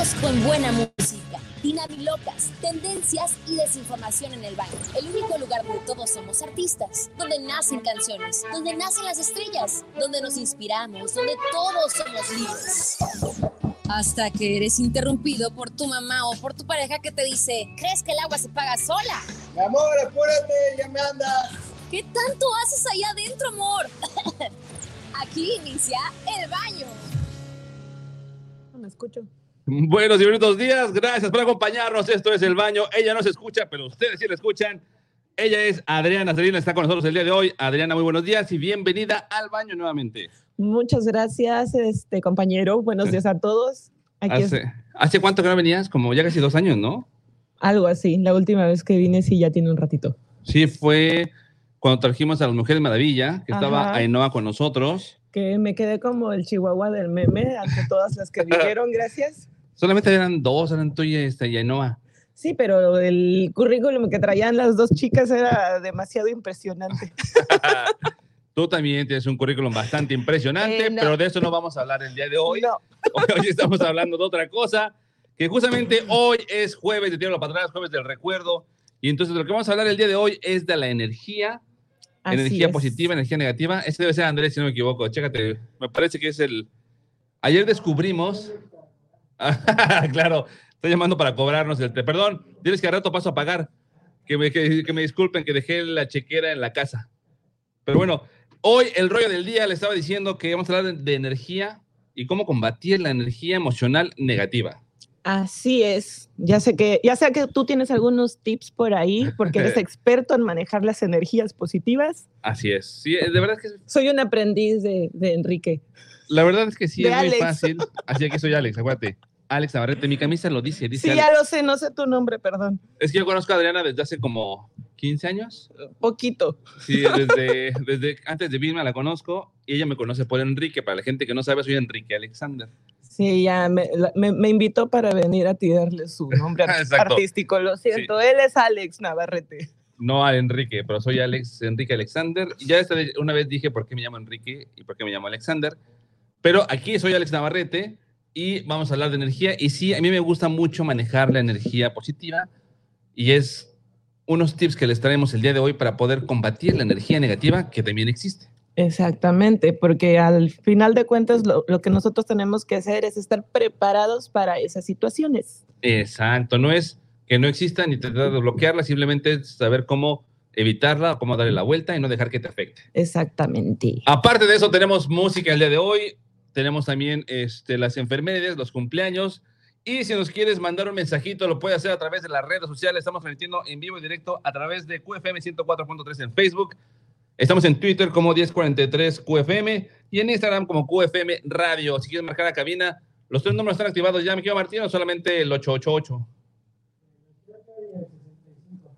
Seguimos con buena música, dinamilocas, tendencias y desinformación en el baño. El único lugar donde todos somos artistas, donde nacen canciones, donde nacen las estrellas, donde nos inspiramos, donde todos somos libres. Hasta que eres interrumpido por tu mamá o por tu pareja que te dice, ¿crees que el agua se paga sola? Mi amor, apúrate, ya me anda. ¿Qué tanto haces ahí adentro, amor? Aquí inicia el baño. No me escucho. Buenos y bonitos días, gracias por acompañarnos. Esto es El Baño. Ella no se escucha, pero ustedes sí la escuchan. Ella es Adriana Serina, está con nosotros el día de hoy. Adriana, muy buenos días y bienvenida al baño nuevamente. Muchas gracias, este compañero. Buenos días a todos. Aquí es ¿Hace, ¿Hace cuánto que no venías? Como ya casi dos años, ¿no? algo así. La última vez que vine sí ya tiene un ratito. Sí, fue cuando trajimos a las Mujeres Maravilla, que estaba Ajá. Ainhoa con nosotros. Que me quedé como el chihuahua del meme ante todas las que vinieron, gracias. Solamente eran dos, eran tú y, este, y Ainhoa. Sí, pero el currículum que traían las dos chicas era demasiado impresionante. Tú también tienes un currículum bastante impresionante, Eh, no. pero de eso no vamos a hablar el día de hoy. No, Hoy, estamos hablando de otra cosa, que justamente hoy es jueves de Tierra para atrás, jueves del recuerdo, y entonces lo que vamos a hablar el día de hoy es de la energía, así energía es. positiva, energía negativa. Ese debe ser Andrés, si no me equivoco. Chécate, me parece que es el... Ayer descubrimos... claro, estoy llamando para cobrarnos el... Perdón, diles que al rato paso a pagar. Que me, que, que me disculpen que dejé la chequera en la casa. Pero bueno, hoy el rollo del día le estaba diciendo que vamos a hablar de, de energía y cómo combatir la energía emocional negativa. Así es. Ya sé que, ya sé que tú tienes algunos tips por ahí, porque eres experto en manejar las energías positivas. Así es. Sí, de verdad que Soy un aprendiz de, de Enrique. la verdad es que sí De es muy fácil. Así que soy Alex, acuérdate. Alex Navarrete, mi camisa lo dice, dice Sí, Alex. ya lo sé, no sé tu nombre, perdón. Es que yo conozco a Adriana desde hace como 15 años. Poquito. Sí, desde, desde antes de Vilma la conozco y ella me conoce por Enrique. Para la gente que no sabe, soy Enrique Alexander. Sí, ya me, me- me invitó para venir a tirarle su nombre artístico. Lo siento, él es Alex Navarrete. No a Enrique, pero soy Alex, Enrique Alexander. Ya esta vez- una vez dije por qué me llamo Enrique y por qué me llamo Alexander. Pero aquí soy Alex Navarrete y vamos a hablar de energía. Y sí, a mí me gusta mucho manejar la energía positiva y es unos tips que les traemos el día de hoy para poder combatir la energía negativa que también existe. Exactamente, porque al final de cuentas lo, lo que nosotros tenemos que hacer es estar preparados para esas situaciones. Exacto, no es que no exista ni tratar de bloquearla, simplemente es saber cómo evitarla, cómo darle la vuelta y no dejar que te afecte. Exactamente. Aparte de eso, tenemos música el día de hoy, tenemos también este, las enfermedades, los cumpleaños. Y si nos quieres mandar un mensajito, lo puedes hacer a través de las redes sociales. Estamos transmitiendo en vivo y directo a través de QFM 104.3 en Facebook. Estamos en Twitter como 1043 QFM y en Instagram como QFM Radio. Si quieres marcar la cabina, los tres números están activados ya, mi querido Martín, o solamente el 888.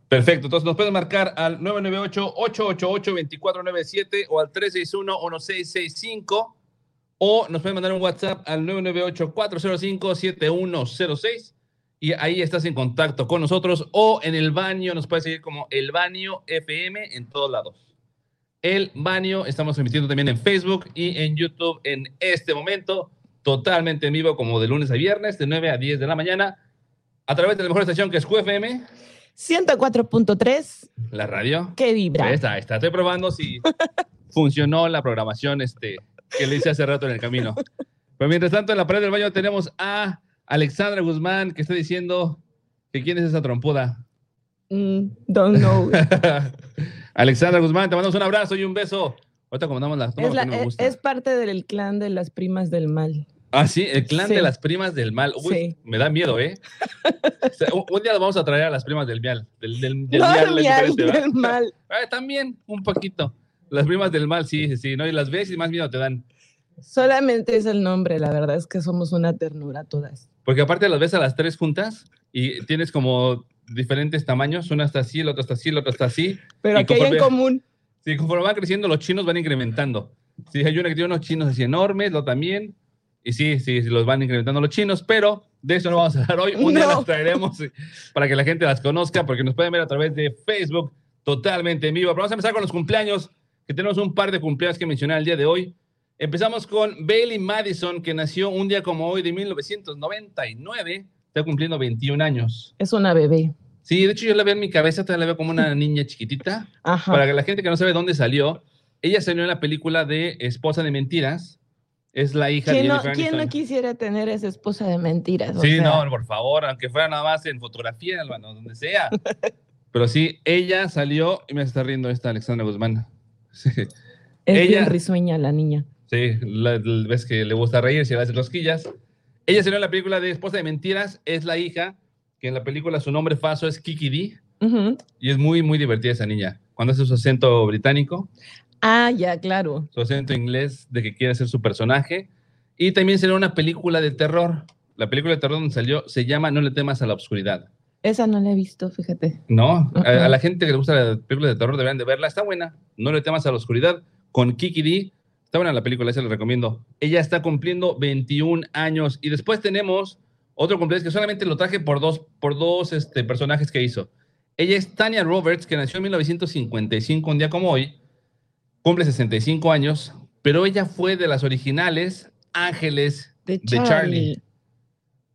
Perfecto, entonces nos pueden marcar al 998-888-2497 o al 361-1665 o nos pueden mandar un WhatsApp al 998-405-7106 y ahí estás en contacto con nosotros o en el baño, nos puedes seguir como el baño FM en todos lados. El baño, estamos emitiendo también en Facebook y en YouTube en este momento, totalmente en vivo como de lunes a viernes, de 9 a 10 de la mañana, a través de la mejor estación que es QFM, 104.3, la radio. que vibra. Ahí está, ahí está. Estoy probando si funcionó la programación este, que le hice hace rato en el camino. Pero mientras tanto, en la pared del baño tenemos a Alexandra Guzmán que está diciendo que quién es esa trompuda. Mm, don't know. Alexandra Guzmán, te mandamos un abrazo y un beso. Ahorita comandamos las es, la- es- gusta. es parte del clan de las primas del mal. Ah, sí, el clan Sí. de las primas del mal. Uy, Sí. me da miedo, ¿eh? O sea, un, un día vamos a traer a las primas del mial. Del, del, del no, mial, mal. Ah, también, un poquito. Las primas del mal, sí, sí, ¿no? Y las ves y más miedo te dan. Solamente es el nombre, la verdad es que somos una ternura todas. Porque aparte las ves a las tres juntas y tienes como diferentes tamaños. Una está así, la otra está así, la otra está así. Pero aquí hay en común. Sí, conforme van creciendo, los chinos van incrementando. Sí, hay una que tiene unos chinos así enormes, lo también. Y sí, sí, sí, los van incrementando los chinos, pero de eso no vamos a hablar hoy. Un día No. las traeremos eh, para que la gente las conozca, porque nos pueden ver a través de Facebook totalmente en vivo. Pero vamos a empezar con los cumpleaños, que tenemos un par de cumpleaños que mencionar el día de hoy. Empezamos con Bailey Madison, que nació un día como hoy de 1999. Está cumpliendo 21 años. Es una bebé. Sí, de hecho yo la veo en mi cabeza, todavía la veo como una niña chiquitita. Ajá. Para que la gente que no sabe dónde salió, ella salió en la película de Esposa de Mentiras. Es la hija de ¿Quién no, Jennifer quién no quisiera tener esa esposa de mentiras? O Sí, sea, no, por favor, aunque fuera nada más en fotografía, Albano, donde sea. Pero sí, ella salió y me está riendo esta Alexandra Guzmán. Sí, Es ella- bien risueña la niña. sí la- la- ves que le gusta reír, se le hace cosquillas. Ella salió en la película de Esposa de Mentiras, es la hija, que en la película su nombre falso es Kiki D, y es muy, muy divertida esa niña. Cuando hace su acento británico, Ah, ya, claro. su acento inglés de que quiere ser su personaje. Y también salió una película de terror. La película de terror donde salió se llama No le temas a la oscuridad. Esa no la he visto, fíjate. No, a, la gente que le gusta la película de terror deberían de verla. Está buena. No le temas a la oscuridad. Con Kiki D. Está buena la película, esa la recomiendo. Ella está cumpliendo 21 años. Y después tenemos otro cumpleaños que solamente lo traje por dos, por dos este, personajes que hizo. Ella es Tania Roberts, que nació en 1955, un día como hoy. Cumple 65 años. Pero ella fue de las originales Ángeles De de Charlie.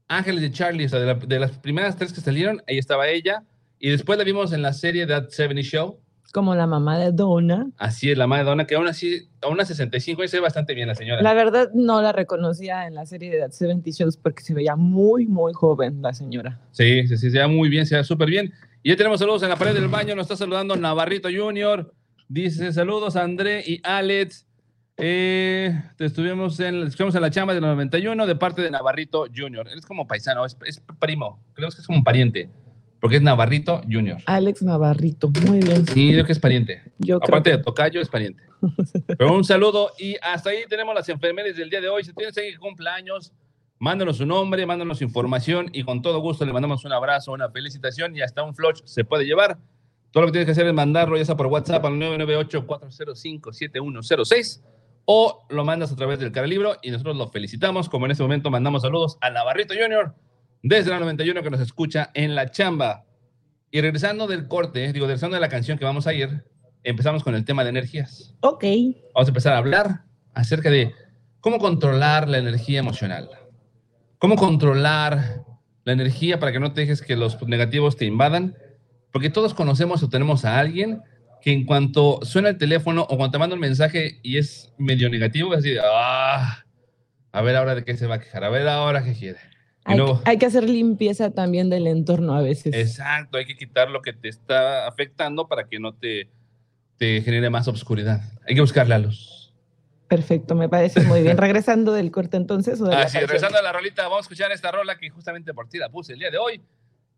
Ángeles de Charlie, o sea, de, la- de las primeras tres que salieron, ahí estaba ella. Y después la vimos en la serie That 70 Show. Como la mamá de Donna. Así es, la madre Donna, que aún así, a unas 65 años se ve bastante bien la señora. La verdad no la reconocía en la serie de That 70 Shows porque se veía muy, muy joven la señora. Sí, sí, sí, se ve muy bien, se ve súper bien. Y ya tenemos saludos en la pared del baño, nos está saludando Navarrito Junior. Dice saludos a André y Alex. Eh, estuvimos en, estuvimos en la chamba del 91 de parte de Navarrito Junior. Él es como paisano, es, es primo, creo que es como un pariente, porque es Navarrito Junior. Alex Navarrito, muy bien. Sí, creo que es pariente. Yo creo Aparte que de tocayo, es pariente. Pero un saludo y hasta ahí tenemos las enfermeras del día de hoy. Si alguien que cumpleaños, mándanos su nombre, mándanos información y con todo gusto le mandamos un abrazo, una felicitación y hasta un flush se puede llevar. Todo lo que tienes que hacer es mandarlo ya sea por WhatsApp al 998-405-7106 o lo mandas a través del Caralibro y nosotros lo felicitamos. Como en este momento mandamos saludos a Navarrito Junior desde la 91 que nos escucha en la chamba. Y regresando del corte, digo, regresando de la canción que vamos a ir, empezamos con el tema de energías. Ok. Vamos a empezar a hablar acerca de cómo controlar la energía emocional. Cómo controlar la energía para que no te dejes que los negativos te invadan. Porque todos conocemos o tenemos a alguien que en cuanto suena el teléfono o cuando te manda un mensaje y es medio negativo, es así de, ah, a ver ahora de qué se va a quejar, a ver ahora qué quiere. Hay, luego- hay que hacer limpieza también del entorno a veces. Exacto, hay que quitar lo que te está afectando para que no te, te genere más obscuridad. Hay que buscar la luz. Perfecto, me parece muy bien. Regresando del corte entonces. O de Así, canción? regresando a la rolita, vamos a escuchar esta rola que justamente por ti la puse el día de hoy.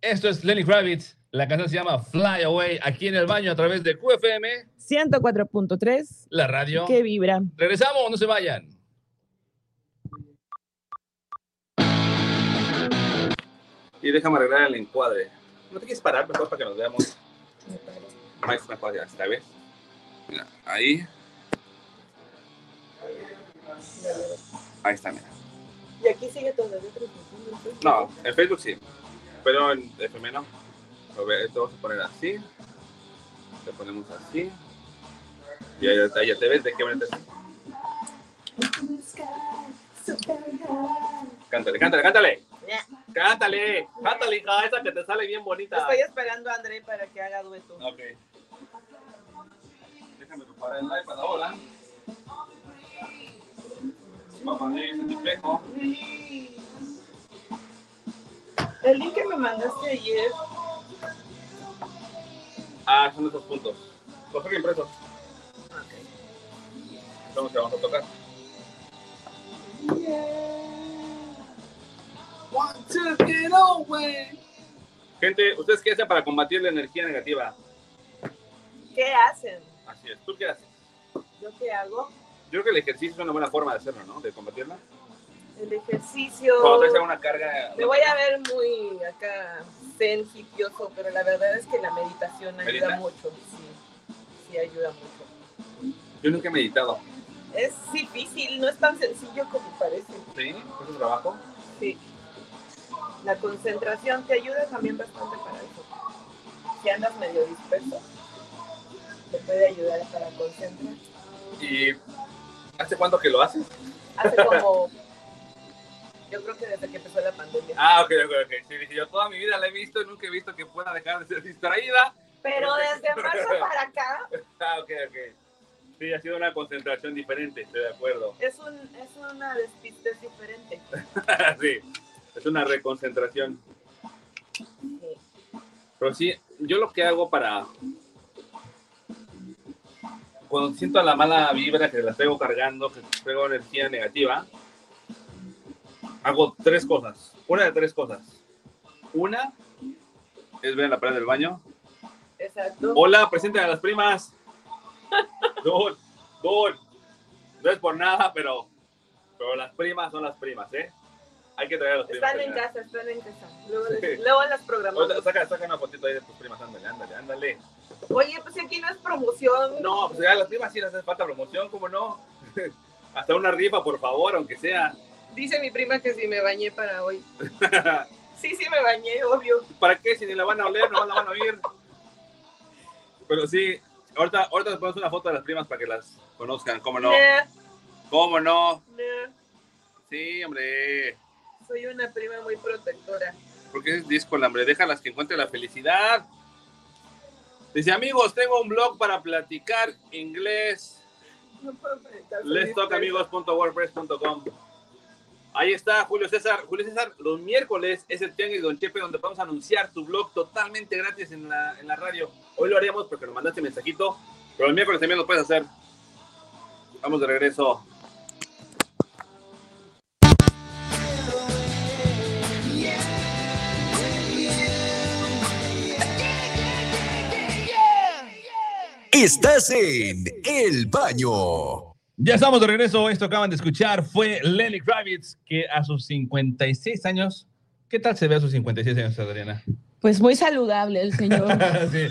Esto es Lenny Kravitz. La canción se llama Fly Away aquí en el baño a través de QFM, 104.3, la radio. que vibra. Regresamos, no se vayan. Y déjame arreglar el encuadre. ¿No te quieres parar mejor para que nos veamos? Más mejor, ya está, ¿ves? Mira, ahí. Ahí está, mira. Y aquí sigue todavía No, en Facebook sí, pero. Lo ve- Esto vamos a poner así. Te ponemos así. Y ahí, ya te ves de qué manera Cántale, cántale, cántale. Cántale, cántale, hija, esa que te sale bien bonita. Estoy esperando a André para que haga dueto. Ok. Déjame preparar el iPad ahora. Voy a poner ese espejo. El link que me mandaste ayer. Ah, son esos puntos. Los tengo impresos. Son los que vamos a tocar. Gente, ¿ustedes qué hacen para combatir la energía negativa? ¿Qué hacen? Así es. ¿Tú qué haces? ¿Yo qué hago? Yo creo que el ejercicio es una buena forma de hacerlo, ¿no? De combatirla. El ejercicio. Cuando traes una carga. Me voy a ver muy acá zen, hipioso, pero la verdad es que la meditación ayuda mucho. Sí, sí ayuda mucho. Yo nunca he meditado. Es difícil, no es tan sencillo como parece. ¿Sí? ¿Es un trabajo? Sí. La concentración te ayuda también bastante para eso. Si andas medio disperso, te puede ayudar para concentrar. ¿Y ¿Hace cuánto que lo haces? Hace como. Yo creo que desde que empezó la pandemia. Ah, ok, ok, ok. Sí, dije, yo toda mi vida la he visto y nunca he visto que pueda dejar de ser distraída. Pero desde marzo para acá. Ah, ok, ok. Sí, ha sido una concentración diferente, estoy de acuerdo. Es, un, es una despiste diferente. sí, es una reconcentración. Pero sí, yo lo que hago para... Cuando siento la mala vibra que la traigo cargando, que traigo energía negativa, hago tres cosas. Una de tres cosas. Una es ver la pared del baño. Exacto. Hola, presenten a las primas. Dul, Dul. No es por nada, pero, pero las primas son las primas, ¿eh? Hay que traer a las primas. Están en casa, están en casa. Luego, les, luego las programamos. Saca, saca una fotito ahí de tus primas, ándale, ándale, ándale. Oye, pues aquí no es promoción. No, pues ya las primas sí les hace falta promoción, ¿cómo no? Hasta una rifa, por favor, aunque sea. Dice mi prima que si me bañé para hoy. sí, sí me bañé, obvio. ¿Para qué? Si ni la van a oler, no la van a oír. Pero sí, ahorita, ahorita les ponemos una foto de las primas para que las conozcan, ¿cómo no? ¿Cómo no? Sí, hombre. Soy una prima muy protectora. Porque es disco, hombre, déjalas que encuentre la felicidad. Dice, amigos, tengo un blog para platicar inglés. No puedo Let's Ahí está, Julio César. Julio César, los miércoles es el Tianguis Don Chepe donde vamos a anunciar tu blog totalmente gratis en la, en la radio. Hoy lo haríamos porque nos mandaste mensajito, pero el miércoles también lo puedes hacer. Vamos de regreso. Estás en El Baño. Ya estamos de regreso. Esto acaban de escuchar fue Lenny Kravitz, que a sus 56 años. ¿Qué tal se ve a sus 56 años, Adriana? Pues muy saludable el señor. sí.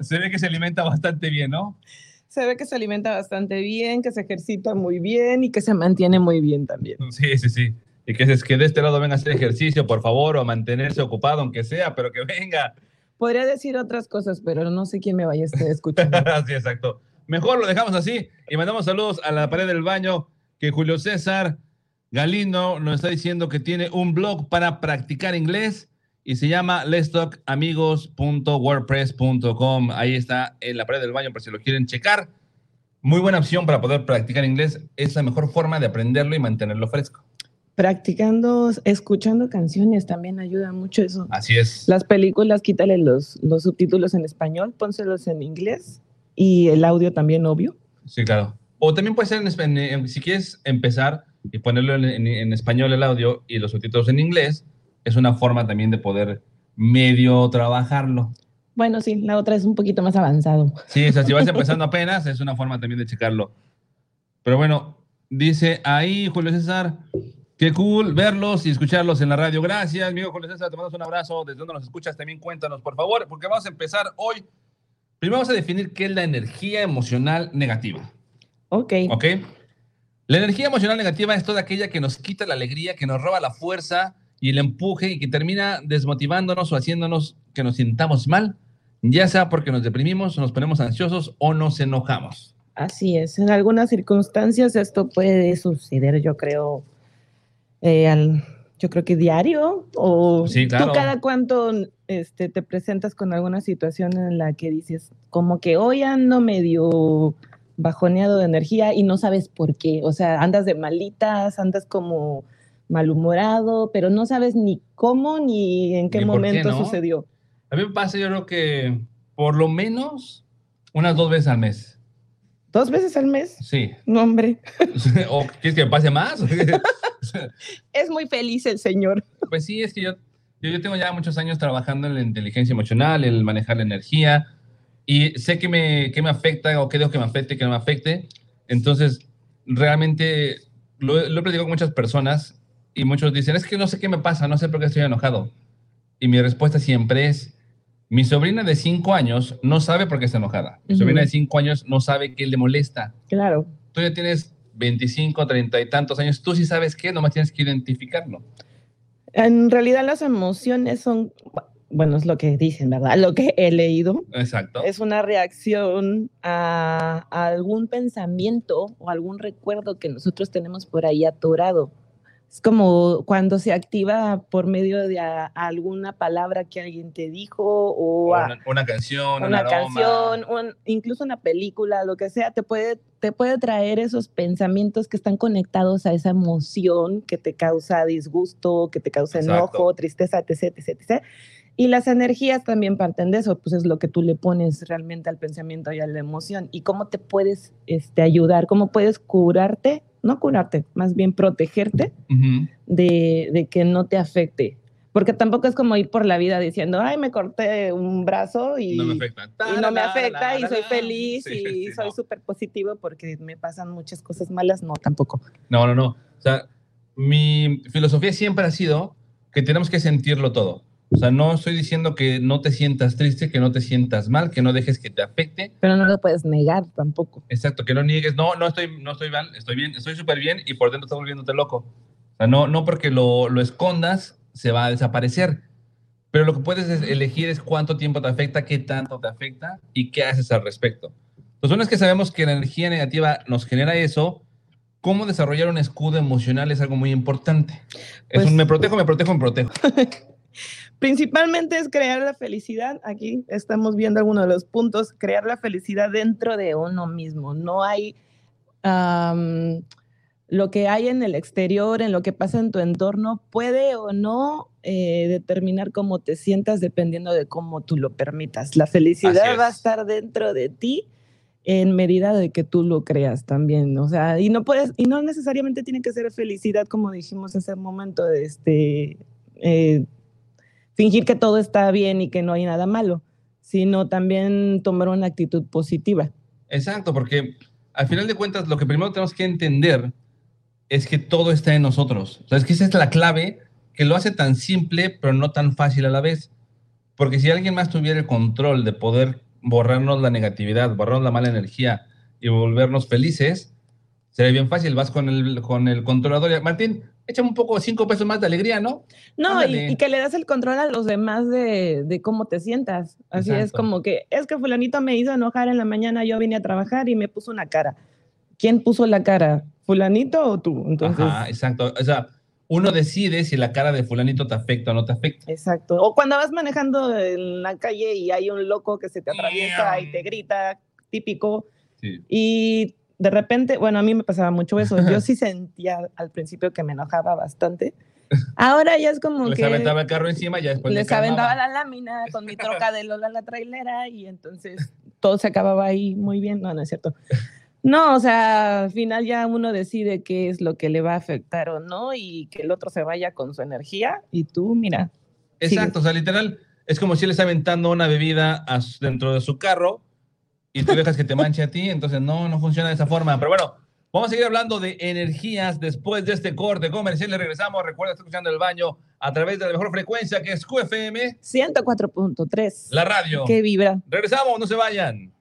Se ve que se alimenta bastante bien, ¿no? Se ve que se alimenta bastante bien, que se ejercita muy bien y que se mantiene muy bien también. Sí, sí, sí. Y que, es que de este lado venga a hacer ejercicio, por favor, o a mantenerse ocupado, aunque sea, pero que venga. Podría decir otras cosas, pero no sé quién me vaya a estar escuchando. sí, exacto. Mejor lo dejamos así y mandamos saludos a la pared del baño que Julio César Galindo nos está diciendo que tiene un blog para practicar inglés y se llama letstalkamigos.wordpress.com. Ahí está en la pared del baño por si lo quieren checar. Muy buena opción para poder practicar inglés. Es la mejor forma de aprenderlo y mantenerlo fresco. Practicando, escuchando canciones también ayuda mucho eso. Así es. Las películas, quítale los, los subtítulos en español, pónselos en inglés y el audio también, obvio. Sí, claro. O también puede ser, en, si quieres empezar y ponerlo en, español el audio y los subtítulos en inglés, es una forma también de poder medio trabajarlo. Bueno, sí, la otra es un poquito más avanzado. Sí, o sea, si vas empezando apenas, es una forma también de checarlo. Pero bueno, dice ahí Julio César, qué cool verlos y escucharlos en la radio. Gracias, amigo Julio César, te mando un abrazo. Desde donde nos escuchas, también cuéntanos, por favor, porque vamos a empezar hoy Primero vamos a definir qué es la energía emocional negativa. Ok. Ok. La energía emocional negativa es toda aquella que nos quita la alegría, que nos roba la fuerza y el empuje y que termina desmotivándonos o haciéndonos que nos sintamos mal, ya sea porque nos deprimimos, nos ponemos ansiosos o nos enojamos. Así es. En algunas circunstancias esto puede suceder, yo creo, eh, al, yo creo que diario o sí, claro. tú cada cuánto este, te presentas con alguna situación en la que dices como que hoy ando medio bajoneado de energía y no sabes por qué, o sea, andas de malitas, andas como malhumorado, pero no sabes ni cómo ni en qué momento sucedió. A mí me pasa, yo creo que por lo menos unas dos veces al mes. ¿Dos veces al mes? Sí. No, hombre. ¿O quieres que me pase más? es muy feliz el señor. Pues sí, es que yo, yo, tengo ya muchos años trabajando en la inteligencia emocional, el manejar la energía, y sé que me, que me afecta o qué dejo que me afecte, que no me afecte. Entonces, realmente lo, lo he platicado con muchas personas y muchos dicen, es que no sé qué me pasa, no sé por qué estoy enojado. Y mi respuesta siempre es, mi sobrina de 5 años no sabe por qué está enojada. Mi sobrina de 5 años no sabe qué le molesta. Claro. Tú ya tienes 25, 30 y tantos años, tú sí sabes qué, nomás tienes que identificarlo. En realidad las emociones son, bueno, es lo que dicen, ¿verdad? Lo que he leído. Exacto. Es una reacción a, a algún pensamiento o algún recuerdo que nosotros tenemos por ahí atorado. Es como cuando se activa por medio de a- alguna palabra que alguien te dijo o O a- una, una canción, un una aroma. canción, un- incluso una película, lo que sea, te puede, te puede traer esos pensamientos que están conectados a esa emoción que te causa disgusto, que te causa Exacto. enojo, tristeza, etc, etc, etc. Y las energías también parten de eso, pues es lo que tú le pones realmente al pensamiento y a la emoción. Y cómo te puedes este, ayudar, cómo puedes curarte, no curarte, más bien protegerte de, de que no te afecte. Porque tampoco es como ir por la vida diciendo, ay, me corté un brazo y No me afecta. y no me afecta y soy feliz Sí, y sí, soy no. súper positivo porque me pasan muchas cosas malas. No, tampoco. No, no, no. O sea, mi filosofía siempre ha sido que tenemos que sentirlo todo. O sea, no estoy diciendo que no te sientas triste, que no te sientas mal, que no dejes que te afecte. Pero no lo puedes negar tampoco. Exacto, que no niegues, no, no estoy, no estoy mal, estoy bien, estoy súper bien y por dentro estás volviéndote loco. O sea, no, no porque lo, lo escondas se va a desaparecer. Pero lo que puedes es- elegir es cuánto tiempo te afecta, qué tanto te afecta y qué haces al respecto. Entonces, una vez que sabemos que la energía negativa nos genera eso, cómo desarrollar un escudo emocional es algo muy importante. es Pues- un me protejo, me protejo, me protejo. Principalmente es crear la felicidad. Aquí estamos viendo algunos de los puntos. Crear la felicidad dentro de uno mismo. No hay lo que hay en el exterior, en lo que pasa en tu entorno, puede o no eh, determinar cómo te sientas dependiendo de cómo tú lo permitas. La felicidad va a estar dentro de ti en medida de que tú lo creas también, o sea, y no puedes, y no necesariamente tiene que ser felicidad, como dijimos hace un momento, de este, eh, fingir que todo está bien y que no hay nada malo, sino también tomar una actitud positiva. Exacto, porque al final de cuentas lo que primero tenemos que entender es que todo está en nosotros. O sea, es que esa es la clave que lo hace tan simple, pero no tan fácil a la vez. Porque si alguien más tuviera el control de poder borrarnos la negatividad, borrarnos la mala energía y volvernos felices, sería bien fácil. Vas con el, con el controlador y, Martín, échame un poco, cinco pesos más de alegría, ¿no? No, y, y que le das el control a los demás de, de cómo te sientas. Así es Exacto. como que, es que fulanito me hizo enojar en la mañana, yo vine a trabajar y me puso una cara. ¿Quién puso la cara? ¿Fulanito o tú? Entonces, Ajá, exacto. O sea, uno decide si la cara de fulanito te afecta o no te afecta. exacto. O cuando vas manejando en la calle y hay un loco que se te atraviesa y te grita, típico, Sí. y de repente, bueno, a mí me pasaba mucho eso. Yo sí sentía al principio que me enojaba bastante. Ahora ya es como Les que... aventaba el carro encima y ya después les aventaba la lámina con mi troca de Lola la trailera y entonces todo se acababa ahí muy bien. No, no es cierto. No, o sea, al final ya uno decide qué es lo que le va a afectar o no y que el otro se vaya con su energía y tú, mira, Exacto, o sea, literal, es como si él está aventando una bebida dentro de su carro y tú dejas que te manche a ti, entonces no, no funciona de esa forma. Pero bueno, vamos a seguir hablando de energías después de este corte comercial. Le regresamos. Recuerda, está escuchando el baño a través de la mejor frecuencia que es QFM, 104.3. la radio. Que vibra. Regresamos, no se vayan.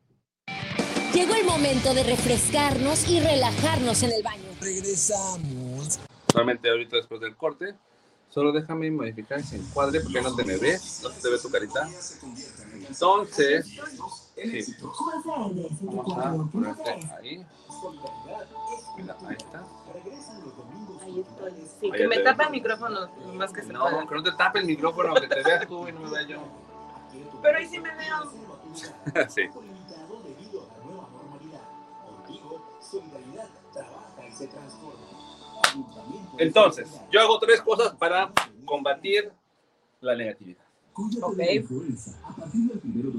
Llegó el momento de refrescarnos y relajarnos en el baño. Regresamos. Solamente ahorita después del corte. Solo déjame modificar ese encuadre porque no te me ves, no se te ve tu carita. Entonces, sí. Vamos a ponerte ahí. Mira, ahí está. Sí, que me tapa el micrófono más que No, que no te tape el micrófono, que te veas tú y no me vea yo. Pero ahí sí me veo. sí. Entonces, yo hago tres cosas para combatir la negatividad. Ok.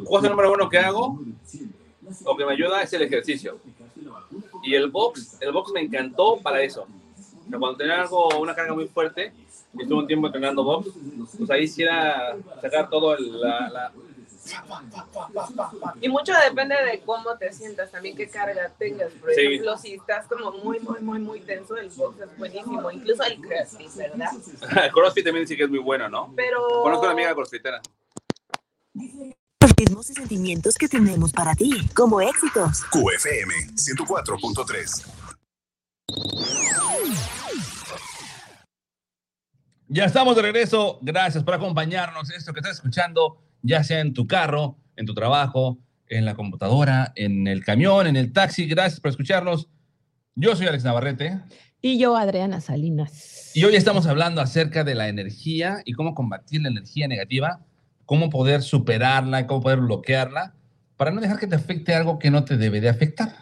Cosa número uno que hago, o que me ayuda, es el ejercicio. Y el box, el box me encantó para eso. O sea, cuando tenía algo, una carga muy fuerte, y estuve un tiempo entrenando box, pues ahí sí era sacar todo el, la, la- Y mucho depende de cómo te sientas, también qué carga tengas. Por Sí. ejemplo, si estás como muy, muy, muy, muy tenso, el box es buenísimo. Incluso el crossfit, ¿verdad? CrossFit también sí que es muy bueno, ¿no? Pero... Conozco una amiga crossfitera. Los ritmos y sentimientos que tenemos para ti, como éxitos. QFM 104.3. Ya estamos de regreso. Gracias por acompañarnos. Esto que estás escuchando, ya sea en tu carro, en tu trabajo, en la computadora, en el camión, en el taxi. Gracias por escucharnos. Yo soy Alex Navarrete Y yo, Adriana Salinas. y hoy estamos hablando acerca de la energía y cómo combatir la energía negativa, cómo poder superarla, cómo poder bloquearla, para no dejar que te afecte algo que no te debe de afectar.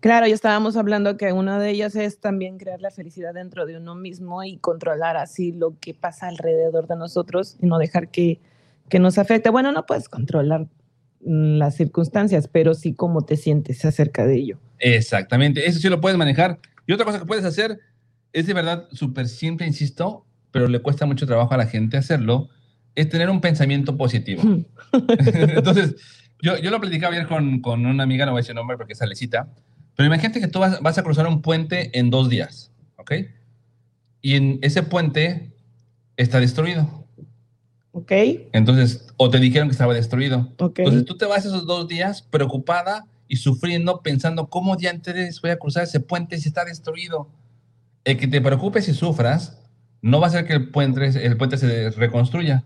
Claro, ya estábamos hablando que uno de ellos es también crear la felicidad dentro de uno mismo y controlar así lo que pasa alrededor de nosotros y no dejar que, que nos afecte. Bueno, no puedes controlar mm, las circunstancias, pero sí cómo te sientes acerca de ello. Exactamente, eso sí lo puedes manejar. Y otra cosa que puedes hacer es de verdad súper simple, insisto, pero le cuesta mucho trabajo a la gente hacerlo, es tener un pensamiento positivo. Entonces, yo, yo lo platicaba ayer con, con una amiga, no voy a decir nombre porque es Alecita, pero imagínate que tú vas, vas a cruzar un puente en dos días, ¿ok? Y en ese puente está destruido. ¿Ok? Entonces, o te dijeron que estaba destruido. ¿Ok? Entonces tú te vas esos dos días preocupada y sufriendo, pensando cómo diantres voy a cruzar ese puente si está destruido. El que te preocupes y sufras no va a hacer que el puente, el puente se reconstruya.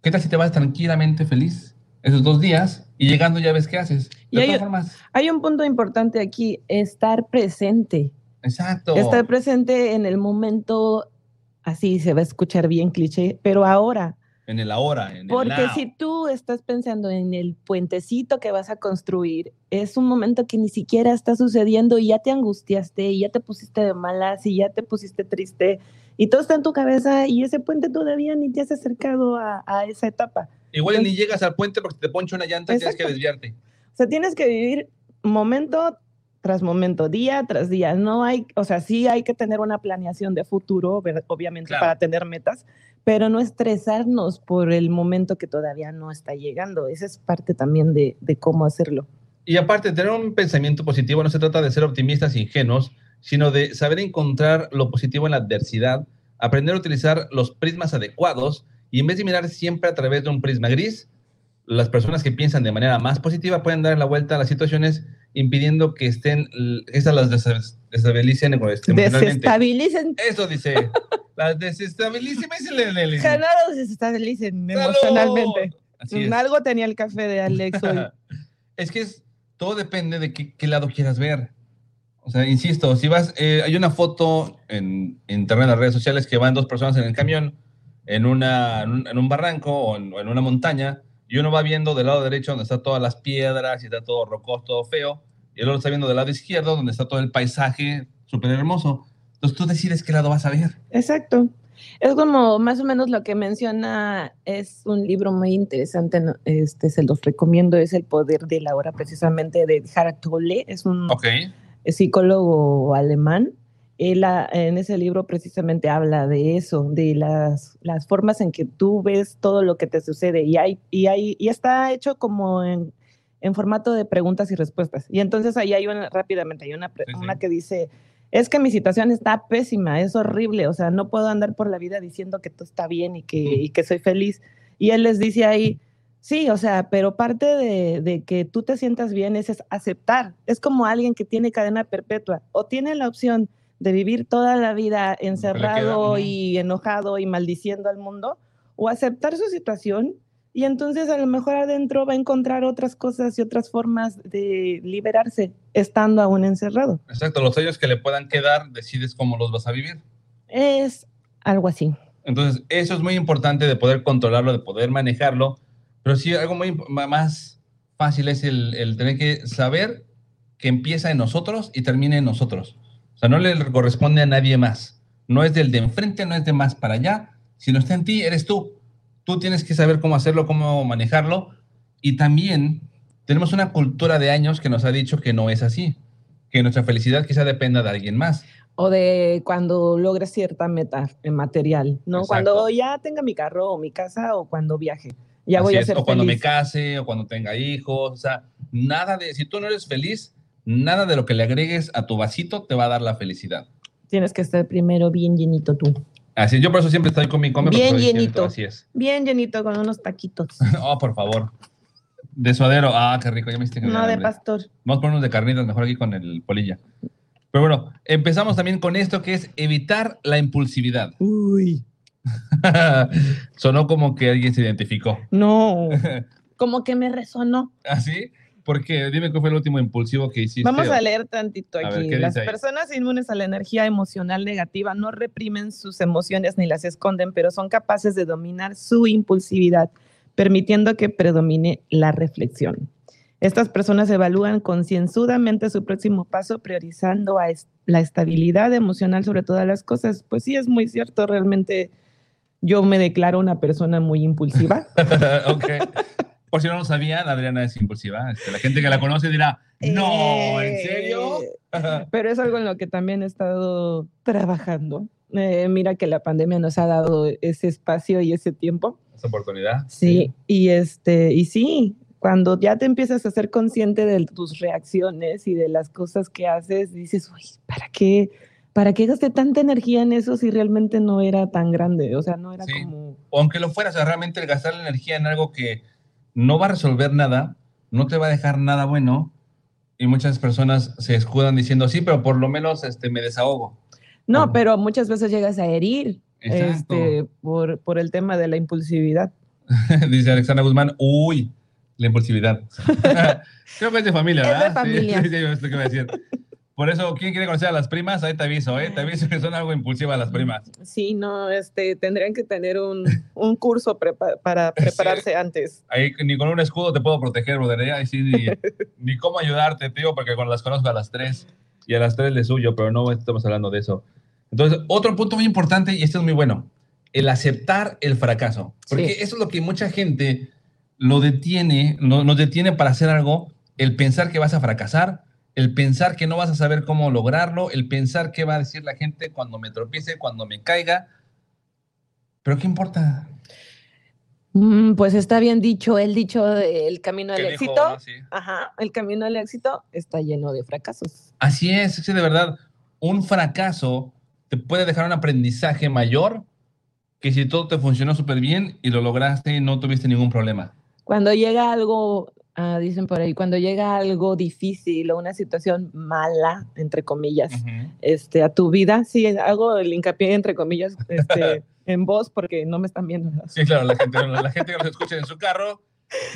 ¿Qué tal si te vas tranquilamente feliz esos dos días y llegando ya ves qué haces? Y De hay- todas formas, Hay un punto importante aquí, estar presente. exacto. Estar presente en el momento, así se va a escuchar bien cliché, pero ahora. En el ahora, en el Porque now. si tú estás pensando en el puentecito que vas a construir, es un momento que ni siquiera está sucediendo y ya te angustiaste, y ya te pusiste de malas, y ya te pusiste triste, y todo está en tu cabeza, y ese puente todavía ni te has acercado a, a esa etapa. Igual ni llegas al puente porque te poncho una llanta y tienes que desviarte. O sea, tienes que vivir momento tras momento, día tras día. No hay, o sea, sí hay que tener una planeación de futuro, obviamente, Claro. para tener metas, pero no estresarnos por el momento que todavía no está llegando. Esa es parte también de, de cómo hacerlo. Y aparte, tener un pensamiento positivo no se trata de ser optimistas e ingenuos, sino de saber encontrar lo positivo en la adversidad, aprender a utilizar los prismas adecuados y en vez de mirar siempre a través de un prisma gris, las personas que piensan de manera más positiva pueden dar la vuelta a las situaciones impidiendo que estén, esas las desestabilicen. Desestabilicen, Eso dice, las desestabilicen. los desestabilicen emocionalmente. Algo tenía el café de Alex hoy. es que es, todo depende de qué, qué lado quieras ver. O sea, insisto, si vas, eh, hay una foto en internet, en las redes sociales, que van dos personas en el camión, en, una, en, un, en un barranco o en, o en una montaña, y uno va viendo del lado derecho donde están todas las piedras y está todo rocoso, todo feo, y el otro está viendo del lado izquierdo donde está todo el paisaje súper hermoso. Entonces tú decides qué lado vas a ver. Exacto. Es como más o menos lo que menciona, es un libro muy interesante, este se los recomiendo, es El Poder de la Hora, precisamente de Harald Tolle, es un Ok. psicólogo alemán. Él en ese libro precisamente habla de eso, de las, las formas en que tú ves todo lo que te sucede y, hay, y, hay, y está hecho como en, en formato de preguntas y respuestas. Y entonces ahí hay una, rápidamente, hay una, sí. una que dice, es que mi situación está pésima, es horrible, o sea, no puedo andar por la vida diciendo que todo está bien y que, y que soy feliz. Y él les dice ahí, sí, o sea, pero parte de, de que tú te sientas bien es, es aceptar. Es como alguien que tiene cadena perpetua o tiene la opción de vivir toda la vida encerrado y enojado y maldiciendo al mundo o aceptar su situación y entonces a lo mejor adentro va a encontrar otras cosas y otras formas de liberarse estando aún encerrado. Exacto, los años que le puedan quedar, decides cómo los vas a vivir. Es algo así. Entonces, eso es muy importante de poder controlarlo, de poder manejarlo. Pero sí, algo muy más fácil es el, el tener que saber que empieza en nosotros y termina en nosotros. O sea, no le corresponde a nadie más. No es del de enfrente, no es de más para allá, sino está en ti, eres tú. Tú tienes que saber cómo hacerlo, cómo manejarlo. Y también tenemos una cultura de años que nos ha dicho que no es así, que nuestra felicidad quizá dependa de alguien más. O de cuando logre cierta meta en material, ¿no? Exacto. Cuando ya tenga mi carro o mi casa o cuando viaje. Ya Así voy a es, ser o cuando me case, o cuando tenga hijos, o sea, nada de, si tú no eres feliz, nada de lo que le agregues a tu vasito te va a dar la felicidad. Tienes que estar primero bien llenito tú. Así, yo por eso siempre estoy con mi come. Bien llenito. Así es. Bien llenito con unos taquitos. Oh, por favor. De suadero, ah, qué rico, ya me hiciste que no de hambre. pastor. Vamos a ponernos de carnitas mejor aquí con el polilla. Pero bueno, empezamos también con esto que es evitar la impulsividad. Uy. Sonó como que alguien se identificó. No, como que me resonó. ¿Así? ¿Por qué? Dime cuál fue el último impulsivo que hiciste. Vamos a leer tantito ver, aquí. ¿qué Las personas inmunes a la energía emocional negativa no reprimen sus emociones ni las esconden, pero son capaces de dominar su impulsividad, permitiendo que predomine la reflexión. Estas personas evalúan concienzudamente su próximo paso, priorizando a es- la estabilidad emocional sobre todas las cosas. Pues sí, es muy cierto, realmente yo me declaro una persona muy impulsiva. ok. Por si no lo sabían, Adriana es impulsiva. Este, la gente que la conoce dirá, no, ¿en serio? Eh, Pero es algo en lo que también he estado trabajando. Eh, mira que la pandemia nos ha dado ese espacio y ese tiempo. Esa oportunidad. Sí, y este, y sí, cuando ya te empiezas a ser consciente de tus reacciones y de las cosas que haces, dices, uy, ¿para qué? ¿Para qué gasté tanta energía en eso si realmente no era tan grande? O sea, no era Sí. como... O aunque lo fuera, o sea, realmente el gastar la energía en algo que no va a resolver nada, no te va a dejar nada bueno, y muchas personas se escudan diciendo, sí, pero por lo menos este, me desahogo. No, pero muchas veces llegas a herir este, por, por el tema de la impulsividad. Dice Alexandra Guzmán, uy, la impulsividad. Creo que es de familia, Es de ¿verdad? Sí, familia. Sí, sí, es lo que iba a decir. Por eso, ¿quién quiere conocer a las primas? Ahí te aviso, ¿eh? Te aviso que son algo impulsivas las primas. Sí, no, este, tendrían que tener un, un curso prepa- para prepararse antes. Ahí ni con un escudo te puedo proteger, brother. ¿eh? Ahí sí, ni, ni cómo ayudarte, tío, porque con las conozco a las tres y a las tres le suyo, pero no estamos hablando de eso. Entonces, otro punto muy importante, y este es muy bueno, el aceptar el fracaso. Porque Sí. eso es lo que mucha gente lo detiene, no- nos detiene para hacer algo, el pensar que vas a fracasar, el pensar que no vas a saber cómo lograrlo, el pensar qué va a decir la gente cuando me tropiece, cuando me caiga. Pero ¿qué importa? Mm, pues está bien dicho, el dicho del camino al ¿Qué dijo, éxito. no? Sí. Ajá, el camino al éxito está lleno de fracasos. Así es, es que de verdad, un fracaso te puede dejar un aprendizaje mayor que si todo te funcionó súper bien y lo lograste y no tuviste ningún problema. Cuando llega algo, ah, dicen por ahí, cuando llega algo difícil o una situación mala, entre comillas, este, a tu vida, sí, hago el hincapié entre comillas este, en voz porque no me están viendo. Sí, claro, la gente, la gente que nos escucha en su carro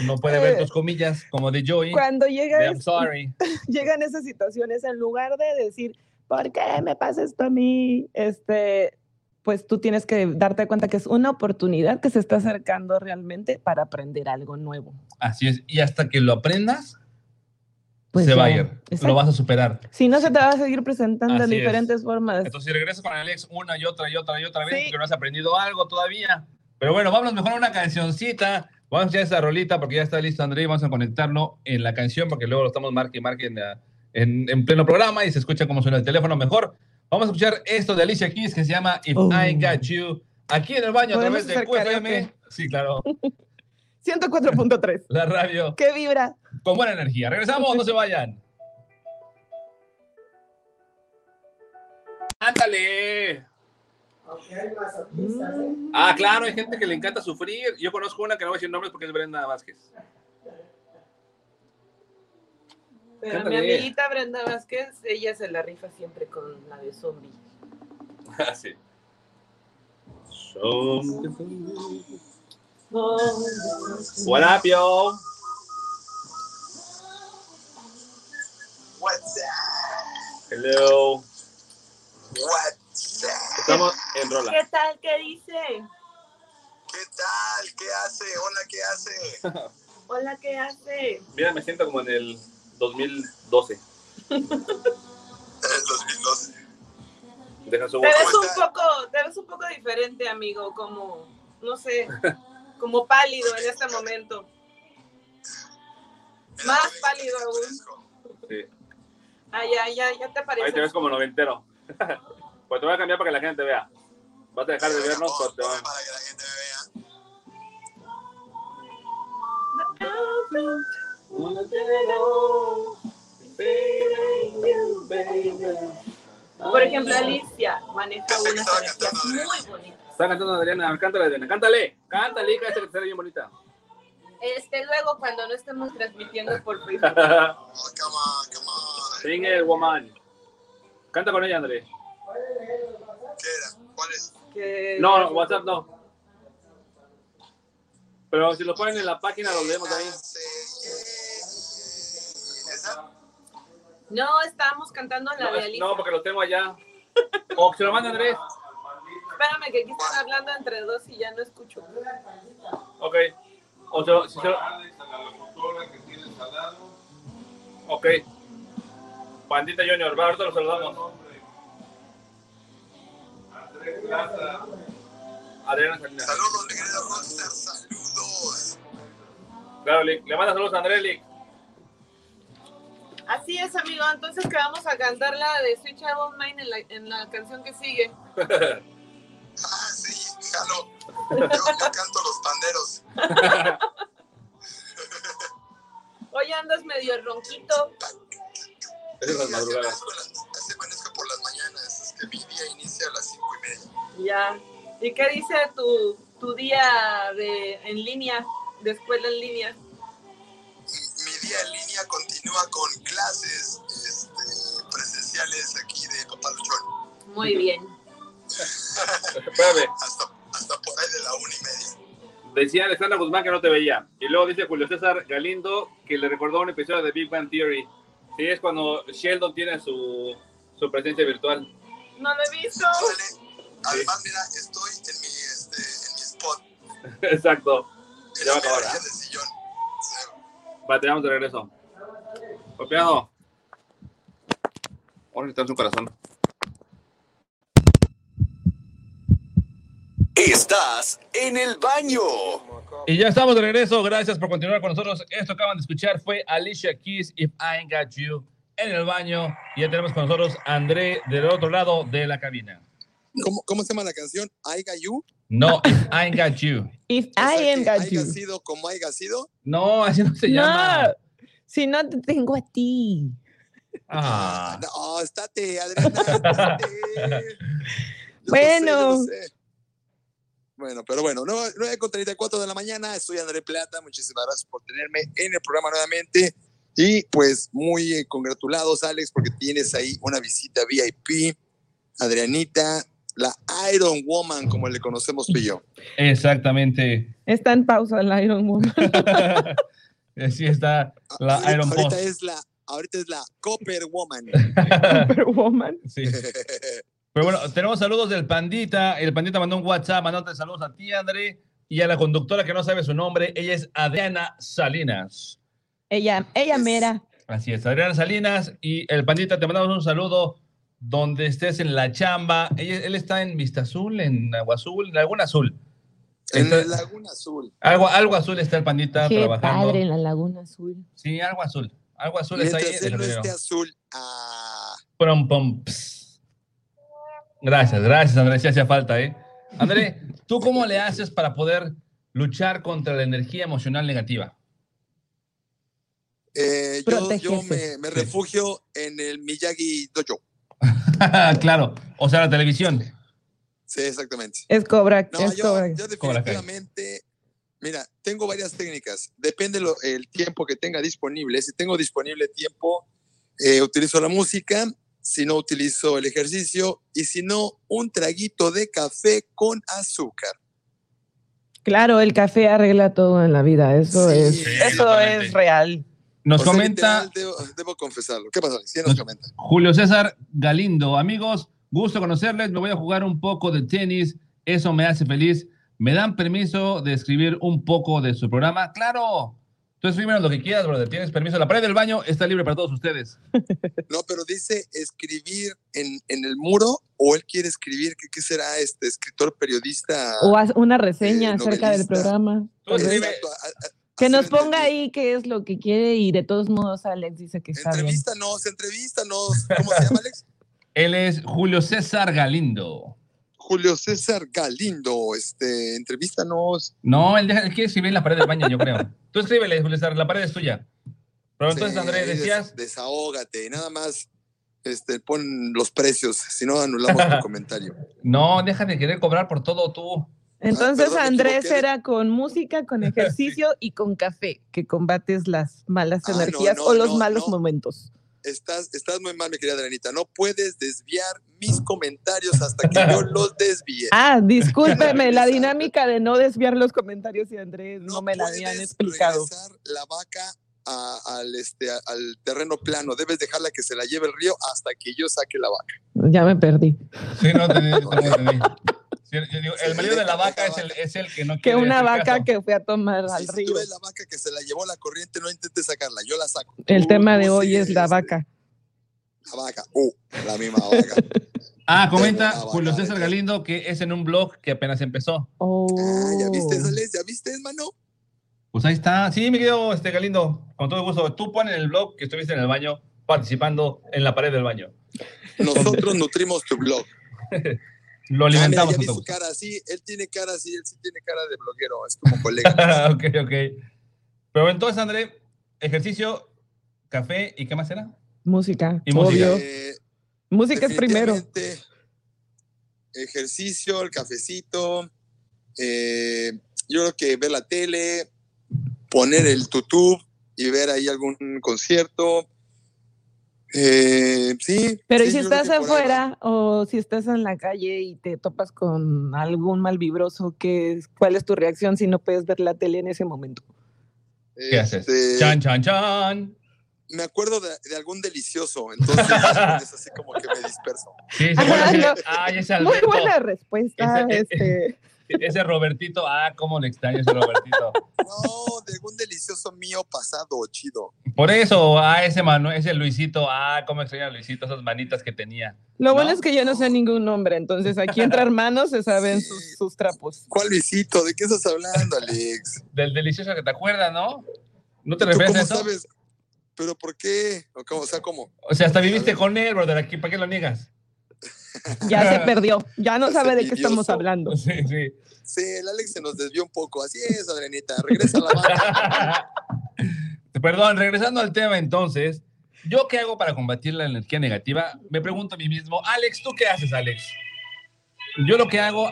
no puede ver tus comillas como de Joey. Cuando llega de I'm es- sorry. llegan esas situaciones, en lugar de decir, ¿por qué me pasa esto a mí? Este, pues tú tienes que darte cuenta que es una oportunidad que se está acercando realmente para aprender algo nuevo. Así es. Y hasta que lo aprendas, Pues se ya, va a ir. exacto. Lo vas a superar. Si no, se te va a seguir presentando en es. diferentes formas. Entonces, si regresas con Alex una y otra y otra y otra vez, Sí. porque no has aprendido algo todavía. Pero bueno, vámonos mejor a una cancioncita. Vamos a escuchar esa rolita porque ya está listo André y vamos a conectarlo en la canción porque luego lo estamos marque y marque en, la- en, en pleno programa y se escucha cómo suena el teléfono mejor. Vamos a escuchar esto de Alicia Keys que se llama If Oh. I Got You. Aquí en el baño a ¿Podemos través de QFM. Sí, claro. 104.3. La radio ¿Qué vibra? con buena energía. Regresamos, no se vayan. ¡Ándale! Ah, claro, hay gente que le encanta sufrir. Yo conozco una que no voy a decir nombres porque es Brenda Vázquez. Pero mi amiguita Brenda Vázquez, ella se la rifa siempre con la de zombie. Así. What up, yo? What's that? Hello. What's that? Estamos en rola. ¿Qué tal? ¿Qué dice? ¿Qué tal? ¿Qué hace? Hola, ¿qué hace? Hola, ¿qué hace? Mira, me siento como en el 2012. Es 2012. Deja su Te voz. ves un poco, te ves un poco diferente, amigo, como, no sé, como pálido en este momento. Más pálido aún. Sí. Ah, ya, ya, ya te Ahí parece. te ves como noventero. pues te voy a cambiar para que la gente te vea. Vas a dejar de vernos, pues te van. Para que la gente me vea. Por ejemplo, Alicia maneja unas cantando muy bonitas. Está cantando Adriana, cántale Adriana, cántale, cántale, hija, que sale bien bonita. Este, luego, cuando no estemos transmitiendo por Facebook. Come on, come on. Sing it, woman. Canta con ella, André. ¿Qué era? ¿Cuál es? Que- No, no, WhatsApp no. Pero si lo ponen en la página, lo leemos ahí. ¿Esa? No, estábamos cantando la No, de es- Alicia. no, porque lo tengo allá. O que se lo manda Andrés. Espérame, que aquí están hablando entre dos y ya no escucho. Ok. O se lo- si se lo- Ok. Pandita Junior, va, ahorita lo saludamos. Adriana Salinas. Saludos, mi querido Roster, saludos. Claro, Lick. Le manda saludos a Andrés, Lick. Así es, amigo. Entonces que vamos a cantar la de Switch Out Mine en la, en la canción que sigue. Ah, sí, jalo. Yo, yo canto los panderos. Hoy andas medio ronquito. Es las madrugadas. así amanezco por las mañanas. Es que mi día inicia a las cinco y media. Ya. ¿Y qué dice tu, tu día de en línea, de escuela en línea? Continúa con clases este, presenciales aquí de Papaluchón. Muy bien. Espérame. Hasta, hasta por ahí de la una y media. Decía Alexandra Guzmán que no te veía. Y luego dice Julio César Galindo que le recordó un episodio de Big Bang Theory. Sí, es cuando Sheldon tiene su, su presencia virtual. No lo he visto. Además, mira, estoy en mi, este, en mi spot. Exacto. Ya va a acabar, te vamos de regreso. Copiado. Ahora necesitamos un corazón. Estás en el baño. Y ya estamos de regreso. Gracias por continuar con nosotros. Esto acaban de escuchar fue Alicia Keys, If I Ain't Got You, en el baño. Y ya tenemos con nosotros a André del otro lado de la cabina. ¿Cómo, ¿Cómo se llama la canción? I got you. No, If I Ain't Got You. If O sea I am que got haya you. sido como haya sido. No, así no se llama. No, si no te tengo a ti. Ah. No, estate, Adriana. estate. Yo lo sé, Bueno. lo sé. Bueno, pero bueno, 9 con 34 de la mañana, soy André Plata, muchísimas gracias por tenerme en el programa nuevamente y pues muy eh, congratulados Alex porque tienes ahí una visita VIP, Adrianita, la Iron Woman como le conocemos tú y yo. Exactamente. Está en pausa el Iron Woman. Así está la ahorita, Iron ahorita Post. es la, ahorita es la Copper Woman. Superwoman. Sí. Pero bueno, tenemos saludos del Pandita. El Pandita mandó un WhatsApp, mandándote saludos a ti, André, y a la conductora que no sabe su nombre. Ella es Adriana Salinas. Ella, ella Es- mera. Así es, Adriana Salinas. Y el Pandita, te mandamos un saludo donde estés en la chamba. Ella- él está en Vista Azul, en Agua Azul, en Laguna Azul. En la Laguna Azul. algo, algo azul está el Pandita Qué trabajando. padre en la Laguna Azul. Sí, algo azul. Algo azul está ahí. Mientras él no de esté azul, ah, Pum, pum, ps. Gracias, gracias, André. Sí hacía falta, ¿eh? André, ¿tú cómo le haces para poder luchar contra la energía emocional negativa? eh, yo, yo me, me refugio en el Miyagi Dojo. claro, o sea, la televisión. Sí, exactamente. Es Cobra. No, es yo, Cobra. yo definitivamente, mira, tengo varias técnicas. Depende lo, el tiempo que tenga disponible. Si tengo disponible tiempo, eh, utilizo la música. Si no, utilizo el ejercicio. Y si no, un traguito de café con azúcar. Claro, el café arregla todo en la vida. Eso Sí, es, eso es real. Nos O sea, comenta literal, debo, debo confesarlo. ¿Qué pasó? ¿Quién nos comenta? Julio César Galindo. Amigos, gusto conocerles. Me voy a jugar un poco de tenis. Eso me hace feliz. ¿Me dan permiso de escribir un poco de su programa? Claro. Tú escríbenos lo que quieras, brother. Tienes permiso. La pared del baño está libre para todos ustedes. No, pero dice escribir en, en el muro o él quiere escribir, ¿qué, qué será este escritor periodista? O haz una reseña Eh, acerca del programa. Tú escribe- Exacto, a- a- Que nos ponga ahí qué es lo que quiere y de todos modos Alex dice que está bien. Entrevístanos, entrevístanos. ¿Cómo se llama, Alex? Él es Julio César Galindo. Julio César Galindo, este, entrevístanos. No, él, quiere escribir en la pared del baño, yo creo. Tú escríbele, Julio César, la pared es tuya. Pero entonces, Sí, Andrés, des- decías, desahógate, nada más este, pon los precios, si no anulamos tu comentario. no, deja de querer cobrar por todo tú. Entonces perdón, me Andrés era con música, con ejercicio y con café, que combates las malas Ah, no, energías no, o los no, malos no. momentos. Estás, estás muy mal, mi querida Adrianita. No puedes desviar mis comentarios hasta que yo los desvíe. Ah, discúlpeme, la dinámica de no desviar los comentarios y Andrés no, me la habían explicado. regresar la vaca a- al, este, al terreno plano. Debes dejarla que se la lleve el río hasta que yo saque la vaca. Ya me perdí. Sí, no, te, te- te- te- te- Sí, yo digo, el marido de la vaca es el, es el que no Que quiere una hacer vaca caso. que fue a tomar Sí, al si tú río. ves la vaca que se la llevó la corriente, no intentes sacarla, yo la saco. El Tú- tema de tú hoy es la este, vaca. La vaca. Uh, la misma vaca. Ah, comenta una Julio César Galindo que es en un blog que apenas empezó. Oh. Ah, ¿ya viste, Alex? ¿Ya viste, hermano? Pues ahí está. Sí, mi querido este, Galindo, con todo gusto. Tú pon en el blog que estuviste en el baño participando en la pared del baño. Nosotros nutrimos tu blog. Lo Ah, mira, alimentamos ya vi todo su cara así. Él tiene cara así, él sí tiene cara de bloguero. Es como colega. ok, ok. Pero entonces, André, ejercicio, café y qué más era? Música, Y música. obvio. Eh, música es primero. Ejercicio, el cafecito. eh, yo creo que ver la tele, poner el tutú y ver ahí algún concierto. Eh, sí. Pero sí, ¿y si estás afuera o si estás en la calle y te topas con algún mal vibroso, ¿qué es- ¿cuál es tu reacción si no puedes ver la tele en ese momento? ¿Qué haces? Este, Chan, chan, chan. me acuerdo de, de algún delicioso, entonces es así como que me disperso. Sí, Ah, no. Ay, ese Muy buena respuesta. Ese- este. Ese Robertito. Ah, cómo le extraño ese Robertito. No, de algún delicioso mío pasado, chido. Por eso, ah, ese Manuel, ese Luisito. Ah, cómo extraño a Luisito, esas manitas que tenía. Lo bueno ¿No? es que yo no sé ningún nombre, entonces aquí entre hermanos se saben Sí. sus, sus trapos. ¿Cuál Luisito? ¿De qué estás hablando, Alex? Del delicioso que te acuerdas, ¿no? ¿No te ¿Tú refieres a cómo eso? sabes? ¿Pero por qué? ¿O, cómo? o sea, ¿cómo? O sea, hasta viviste con él, brother. Aquí, ¿para qué lo niegas? Ya se perdió, ya no sabe de qué estamos hablando. Sí, sí. Sí, el Alex se nos desvió un poco. Así es, Adrenita. Regresa a la banda. Perdón, regresando al tema entonces, ¿yo qué hago para combatir la energía negativa? Me pregunto a mí mismo, Alex, ¿tú qué haces, Alex? Yo lo que hago,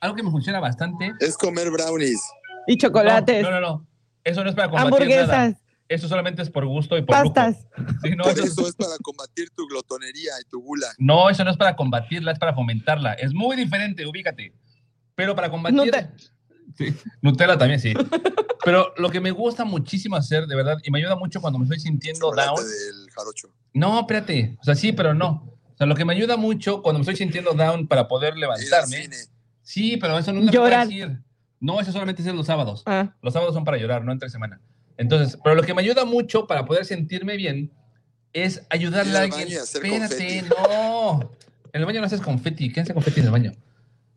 algo que me funciona bastante. Es comer brownies. Y chocolates, No, no, no. Eso no es para combatir nada. Eso solamente es por gusto y por lujo. pastas. Sí, no, Por eso, eso es para combatir tu glotonería y tu gula. no, eso no es para combatirla, es para fomentarla. Es muy diferente, ubícate. Pero para combatir... Nute- Sí, Nutella también, sí. Pero lo que me gusta muchísimo hacer, de verdad, y me ayuda mucho cuando me estoy sintiendo Chocolate down. del jarocho. No, espérate. O sea, sí, pero no. O sea, lo que me ayuda mucho cuando me estoy sintiendo down para poder levantarme. Sí, pero eso no es lo que decir. No, eso solamente es los sábados. Ah, Los sábados son para llorar, no entre semana. Entonces, pero lo que me ayuda mucho para poder sentirme bien es ayudarle a al alguien. Espérate, no. En el baño no haces confeti. ¿Quién hace confeti en el baño?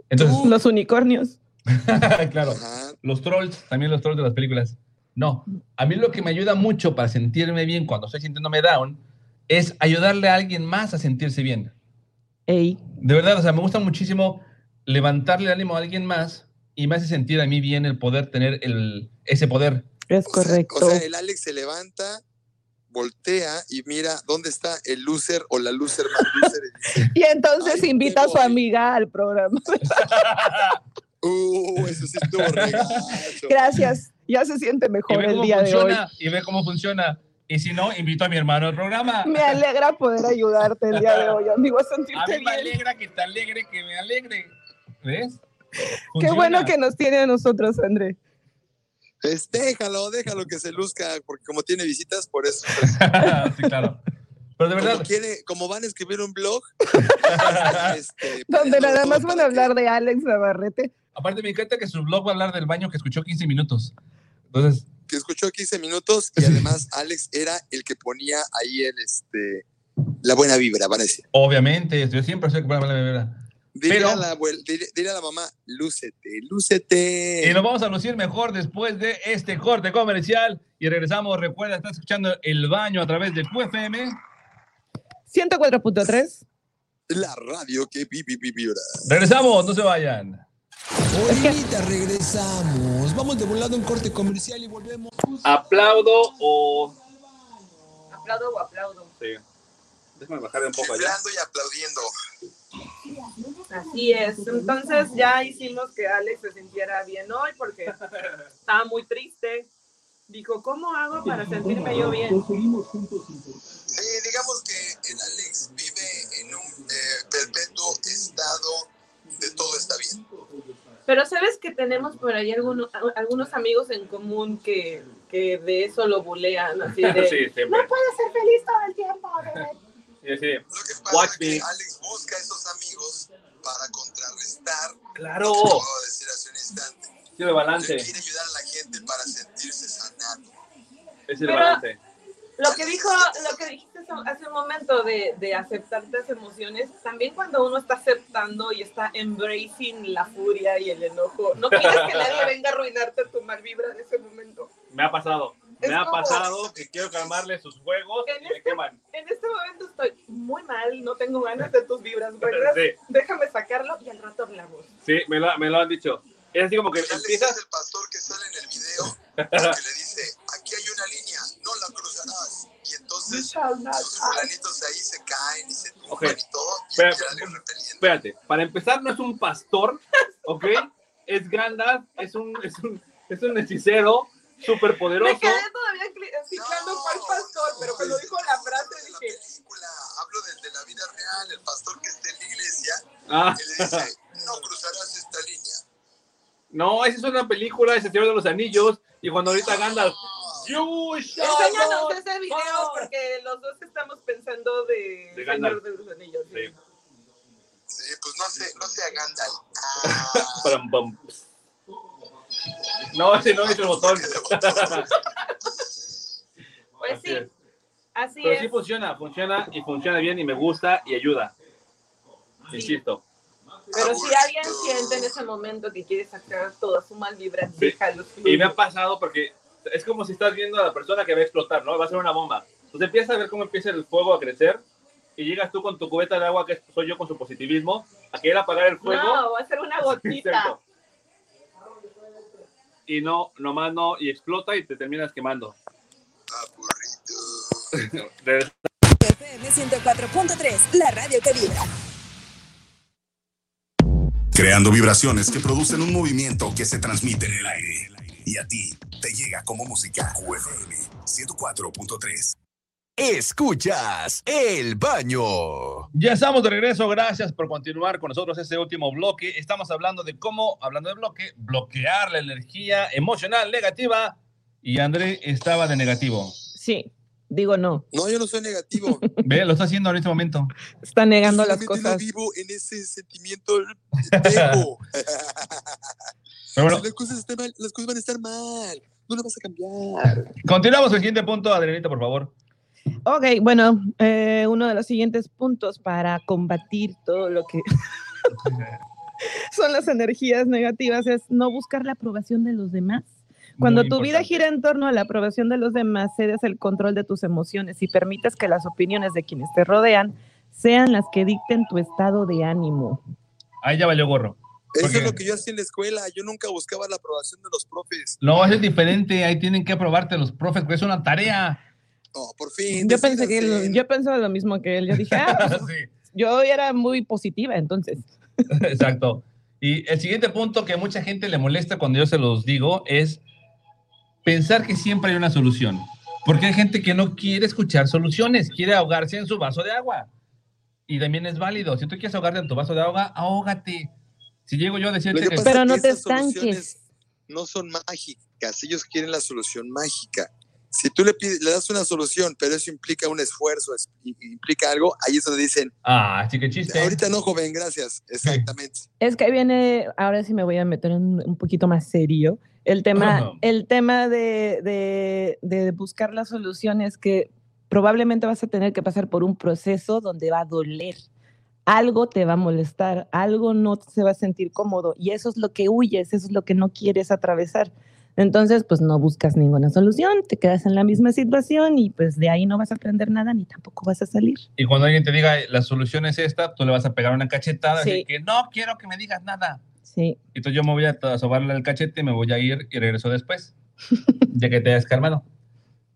Entonces, los unicornios. claro. Ajá. Los trolls, también los trolls de las películas. No, a mí lo que me ayuda mucho para sentirme bien cuando estoy sintiéndome down es ayudarle a alguien más a sentirse bien. Ey, De verdad, o sea, me gusta muchísimo levantarle el ánimo a alguien más y me hace sentir a mí bien el poder tener el, ese poder. Es O sea- correcto. O sea, el Alex se levanta, voltea y mira dónde está el loser o la loser más loser. y dice, y entonces Ay, invita a su amiga al programa. Uh, eso sí estuvo regacho. Gracias, ya se siente mejor el día de hoy. y ve cómo funciona. Y si no, invito a mi hermano al programa. Me alegra poder ayudarte el día de hoy, amigo, a mí me bien. alegra que te alegre, que me alegre. ¿Ves? Qué bueno que nos tiene a nosotros, André. Pues déjalo, déjalo que se luzca, porque como tiene visitas, por eso. sí, claro. Pero de Como, verdad, quiere, como van a escribir un blog, este, Donde ponerlo nada más van a que- hablar de Alex Navarrete. aparte me encanta que su blog va a hablar del baño que escuchó 15 minutos. Entonces, que escuchó 15 minutos y además Alex era el que ponía ahí el este la buena vibra, parece. obviamente, yo siempre soy el que pone la verdad. Dile, Pero- a la, abuel- dile, dile a la mamá, lúcete, lúcete. Y nos vamos a lucir mejor después de este corte comercial. Y regresamos. Recuerda, estás escuchando El Baño a través de QFM. 104.3. La radio que vi, vi, vi- vibra. Regresamos, no se vayan. Ahorita regresamos. Vamos de volado a un corte comercial y volvemos. ¿Aplaudo o.? ¿Aplaudo o aplaudo? Sí. Déjame bajar un poco allá. Vibrando y aplaudiendo. Así es. Entonces ya hicimos que Alex se sintiera bien hoy porque estaba muy triste. Dijo, ¿cómo hago para sentirme yo bien? Eh, digamos que el Alex vive en un eh, perpetuo estado de todo está bien. Pero sabes que tenemos por ahí algunos, algunos amigos en común que, que de eso lo bulean, así de, sí, no puedes ser feliz todo el tiempo. Sí, sí. Lo que pasa Watch es que me. Alex busca esos amigos para contrarrestar Claro. lo que acabo de decir hace un instante. Quiero el Él balance. quiere ayudar a la gente para sentirse sanado. Es el Pero- balance. Lo que dijo, lo que dijiste hace un momento de, de aceptar las emociones, también cuando uno está aceptando y está embracing la furia y el enojo, no quieres que nadie venga a arruinarte tu mal vibra en ese momento. Me ha pasado. Me ha como- pasado que quiero calmarle sus juegos En y me queman. En este momento estoy muy mal, no tengo ganas de tus vibras buenas, Sí. déjame sacarlo y al rato hablamos. Sí, me lo, me lo han dicho. Es así como que Alex es empiezas. el pastor que sale en el video que le dice, aquí hay una línea, no la cruzarás. Y entonces sus fulanitos ahí se caen y se tumban Ok. y todo, y Pero-. Espérate, para empezar, no es un pastor, ¿ok? Es Gandalf, es un, es un, es un hechicero súper Me poderoso. quedé todavía ciclando cuál pastor, pero cuando dijo la frase de la dije, película, hablo de, de la vida real, el pastor que está en la iglesia, Ah, y le dice, no cruzarás esta línea. no, esa es una película, es el Señor de los Anillos. Y cuando ahorita Gandalf, enséñanos ese video pass". porque los dos estamos pensando de, De Señor de los Anillos. sí. Sí. Sí, pues no sé, no sea Gandalf. Ah. No, ese no es el botón. Pues Así sí, así Pero es. sí funciona, funciona y funciona bien y me gusta y ayuda. Insisto. Pero si alguien siente en ese momento que quiere sacar toda su mal vibra, Sí. déjalo Y me ha pasado porque es como si estás viendo a la persona que va a explotar, ¿no? Va a ser una bomba. Entonces empiezas a ver cómo empieza el fuego a crecer y llegas tú con tu cubeta de agua, que soy yo con su positivismo, a querer apagar el fuego. No, va a ser una gotita. Y no, nomás no, y explota y te terminas quemando. aburrido. FM 104.3, la radio que vibra. Creando vibraciones que producen un movimiento que se transmite en el aire. Y a ti te llega como música. QFM 104.3. Escuchas el baño. Ya estamos de regreso, gracias por continuar con nosotros este último bloque. Estamos hablando de cómo, hablando de bloque, bloquear la energía emocional negativa. Y André estaba de negativo. Sí, digo no. No, yo no soy negativo. Ve, lo está haciendo en este momento. Está negando Yo las cosas. vivo en ese sentimiento tengo. Pero bueno, Si las cosas están mal, las cosas van a estar mal. No las vas a cambiar. continuamos el siguiente punto, Adrianita, por favor. Ok, bueno, eh, uno de los siguientes puntos para combatir todo lo que son las energías negativas es no buscar la aprobación de los demás. Cuando Muy tu vida importante. gira en torno a la aprobación de los demás, cedes el control de tus emociones y permites que las opiniones de quienes te rodean sean las que dicten tu estado de ánimo. Ahí ya valió gorro. Eso Porque- es lo que yo hacía en la escuela. Yo nunca buscaba la aprobación de los profes. No, eso es diferente. Ahí tienen que aprobarte los profes, porque es una tarea. No, por fin. Yo pensé que él- yo pensaba lo mismo que él. Yo dije, ah, pues, Sí. yo era muy positiva, entonces. Exacto. Y el siguiente punto que a mucha gente le molesta cuando yo se los digo es pensar que siempre hay una solución. Porque hay gente que no quiere escuchar soluciones, quiere ahogarse en su vaso de agua. Y también es válido. Si tú quieres ahogarte en tu vaso de agua, ahógate. Si llego yo a decirte que Pero no que te estanques. No son mágicas. Ellos quieren la solución mágica. Si tú le, pides, le das una solución, pero eso implica un esfuerzo, es- implica algo, ahí es donde dicen, Ah, sí que chiste. ahorita no, joven, gracias. Exactamente. Es que ahí viene, ahora sí me voy a meter en un poquito más serio. El tema, Ajá. el tema de, de- de buscar las soluciones que probablemente vas a tener que pasar por un proceso donde va a doler. Algo te va a molestar, algo no se va a sentir cómodo y eso es lo que huyes, eso es lo que no quieres atravesar. Entonces, pues no buscas ninguna solución, te quedas en la misma situación y pues de ahí no vas a aprender nada ni tampoco vas a salir. Y cuando alguien te diga la solución es esta, tú le vas a pegar una cachetada Sí. así que no quiero que me digas nada. Sí, Y entonces yo me voy a sobarle el cachete, me voy a ir y regreso después, ya que te hayas calmado.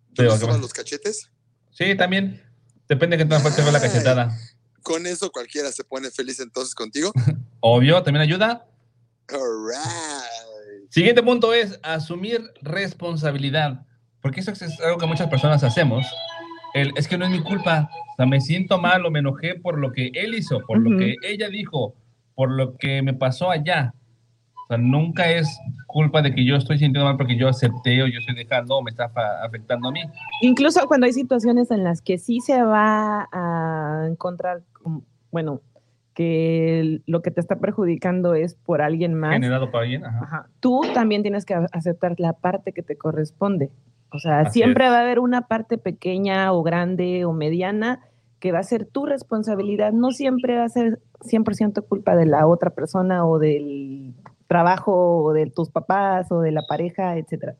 ¿Tú Pero, le ¿qué sobas más? los cachetes? Sí, también. Depende de qué tan fuerte fue la cachetada. Con eso cualquiera se pone feliz entonces contigo. Obvio, también ayuda. All right. Siguiente punto es asumir responsabilidad. Porque eso es algo que muchas personas hacemos. El, es que no es mi culpa. O sea, me siento mal o me enojé por lo que él hizo, por Ujú. lo que ella dijo, por lo que me pasó allá. sea, nunca es culpa de que yo estoy sintiendo mal porque yo acepté o yo estoy dejando o me está afectando a mí. Incluso cuando hay situaciones en las que sí se va a encontrar, bueno, que lo que te está perjudicando es por alguien más, Generado para alguien. Ajá. Ajá. tú también tienes que aceptar la parte que te corresponde. O sea, Así siempre es. va a haber una parte pequeña o grande o mediana que va a ser tu responsabilidad. No siempre va a ser 100% culpa de la otra persona o del trabajo o de tus papás o de la pareja, etcétera.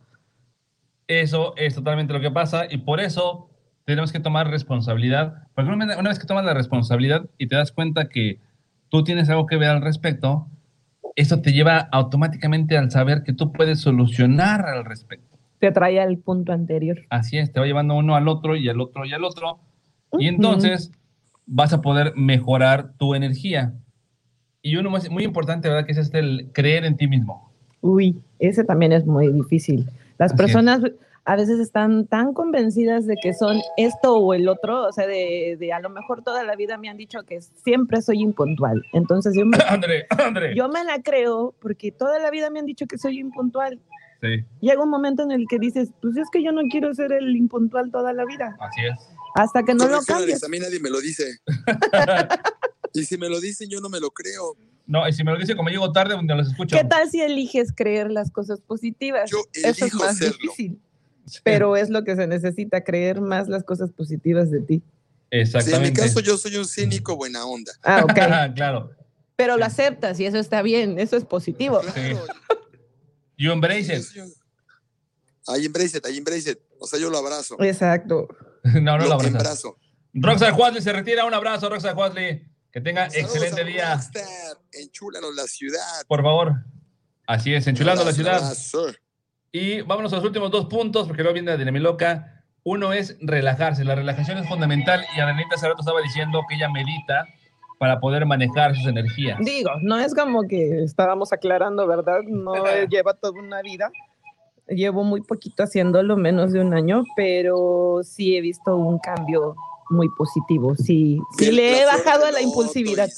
Eso es totalmente lo que pasa y por eso tenemos que tomar responsabilidad. Porque una vez que tomas la responsabilidad y te das cuenta que tú tienes algo que ver al respecto, eso te lleva automáticamente al saber que tú puedes solucionar al respecto. Te trae al punto anterior. Así es, te va llevando uno al otro y al otro y al otro. Y entonces vas a poder mejorar tu energía. Y uno más- muy importante, ¿verdad? Que es este, el creer en ti mismo. Uy, ese también es muy difícil. Las Así es. A veces están tan convencidas de que son esto o el otro, o sea, de, de a lo mejor toda la vida me han dicho que siempre soy impuntual. Entonces yo me, André, André. yo me la creo porque toda la vida me han dicho que soy impuntual. Sí, Llega un momento en el que dices, pues es que yo no quiero ser el impuntual toda la vida, así es. hasta que no lo cambies. A mí nadie me lo dice. y si me lo dicen, yo no me lo creo. No, y si me lo dice como llego tarde, donde los escucho. ¿Qué tal si eliges creer las cosas positivas? Yo Eso es elijo más serlo. difícil, pero es lo que se necesita, creer más las cosas positivas de ti. Sí, en mi Exactamente. caso, yo soy un cínico buena onda. Ah, ok. claro. Pero lo aceptas y eso está bien, eso es positivo. Claro, You embrace it. I embrace it, I embrace it. O sea, yo lo abrazo. Exacto. No, no lo lo abrazas. embrazo. Roxanne Huatley se retira. Un abrazo, Roxanne Huatley. Que tenga Saludos excelente día. Rockstar, Enchúlanos la ciudad. Por favor. Así es, enchulando la ciudad. abrazo. Y vámonos a los últimos dos puntos, porque luego viene la dinamiloca. Uno es relajarse. La relajación es fundamental y Arenita hace rato estaba diciendo que ella medita para poder manejar sus energías. Digo, no es como que estábamos aclarando, ¿verdad? No lleva toda una vida. Llevo muy poquito haciéndolo, menos de un año, pero sí he visto un cambio muy positivo. Sí, sí le he bajado a la impulsividad. y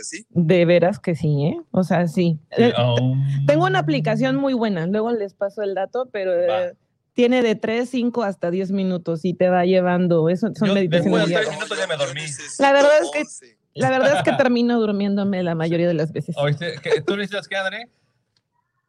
así. De veras que sí, ¿eh? O sea, sí. Eh, Oh. Tengo una aplicación muy buena, luego les paso el dato, pero eh, tiene de 3, 5 hasta 10 minutos y te va llevando. Eso son Yo meditaciones después de minutos ya me dormí. La verdad es que- 11. La verdad es que termino durmiéndome la mayoría de las veces. ¿Oíste? ¿Qué- ¿Tú necesitas qué, André?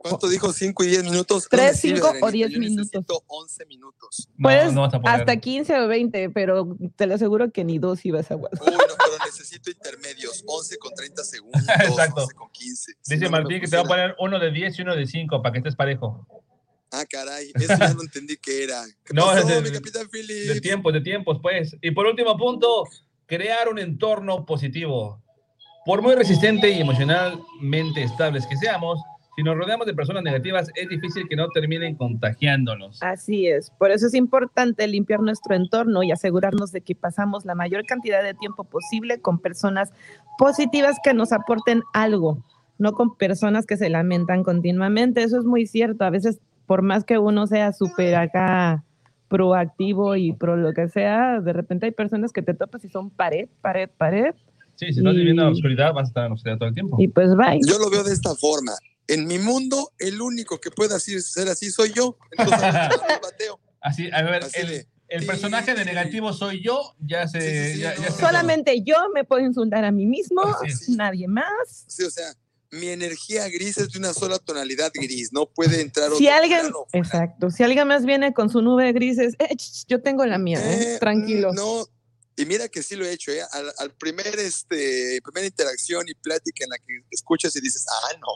¿Cuánto dijo? ¿5 y 10 minutos? Tres, No me sirve, cinco o Arenita, diez yo minutos. necesito 11 minutos. No, Puedes no poder. hasta 15 o 20, pero te lo aseguro que ni dos ibas a aguantar. Uy, no, pero necesito intermedios. 11 con 30 segundos. Exacto. 11 con 15. Si Dice no, no Martín que te va a poner uno de 10 y uno de 5 para que estés parejo. Ah, caray. Eso ya no entendí qué era. ¿Qué No, pasó, es de- mi capitán Phillips? De tiempos, de tiempos, pues. Y por último punto, crear un entorno positivo. Por muy resistente y emocionalmente estables que seamos, si nos rodeamos de personas negativas, es difícil que no terminen contagiándonos. Así es. Por eso es importante limpiar nuestro entorno y asegurarnos de que pasamos la mayor cantidad de tiempo posible con personas positivas que nos aporten algo, no con personas que se lamentan continuamente. Eso es muy cierto. A veces, por más que uno sea súper acá proactivo y pro lo que sea, de repente hay personas que te topas y son pared, pared, pared, Sí, si estás viviendo en la oscuridad, vas a estar en la oscuridad todo el tiempo. y pues bye. Yo lo veo de esta forma. En mi mundo, el único que pueda así- ser así soy yo. Entonces, me bateo. Así, a ver, Así el, de- el personaje de negativo soy yo, ya se... Sí, sí, sí, ya- no, ya no. se- Solamente yo me puedo insultar a mí mismo, Así es. nadie más. Sí, o sea, mi energía gris es de una sola tonalidad gris. No puede entrar Si otro alguien, exacto, si alguien más viene con su nube grises, eh, ch, ch, yo tengo la mía, ¿eh? Eh, tranquilo. mm, No, y mira que sí lo he hecho, ¿eh? Al, al primer, este, primera interacción y plática en la que escuchas y dices, ah, no,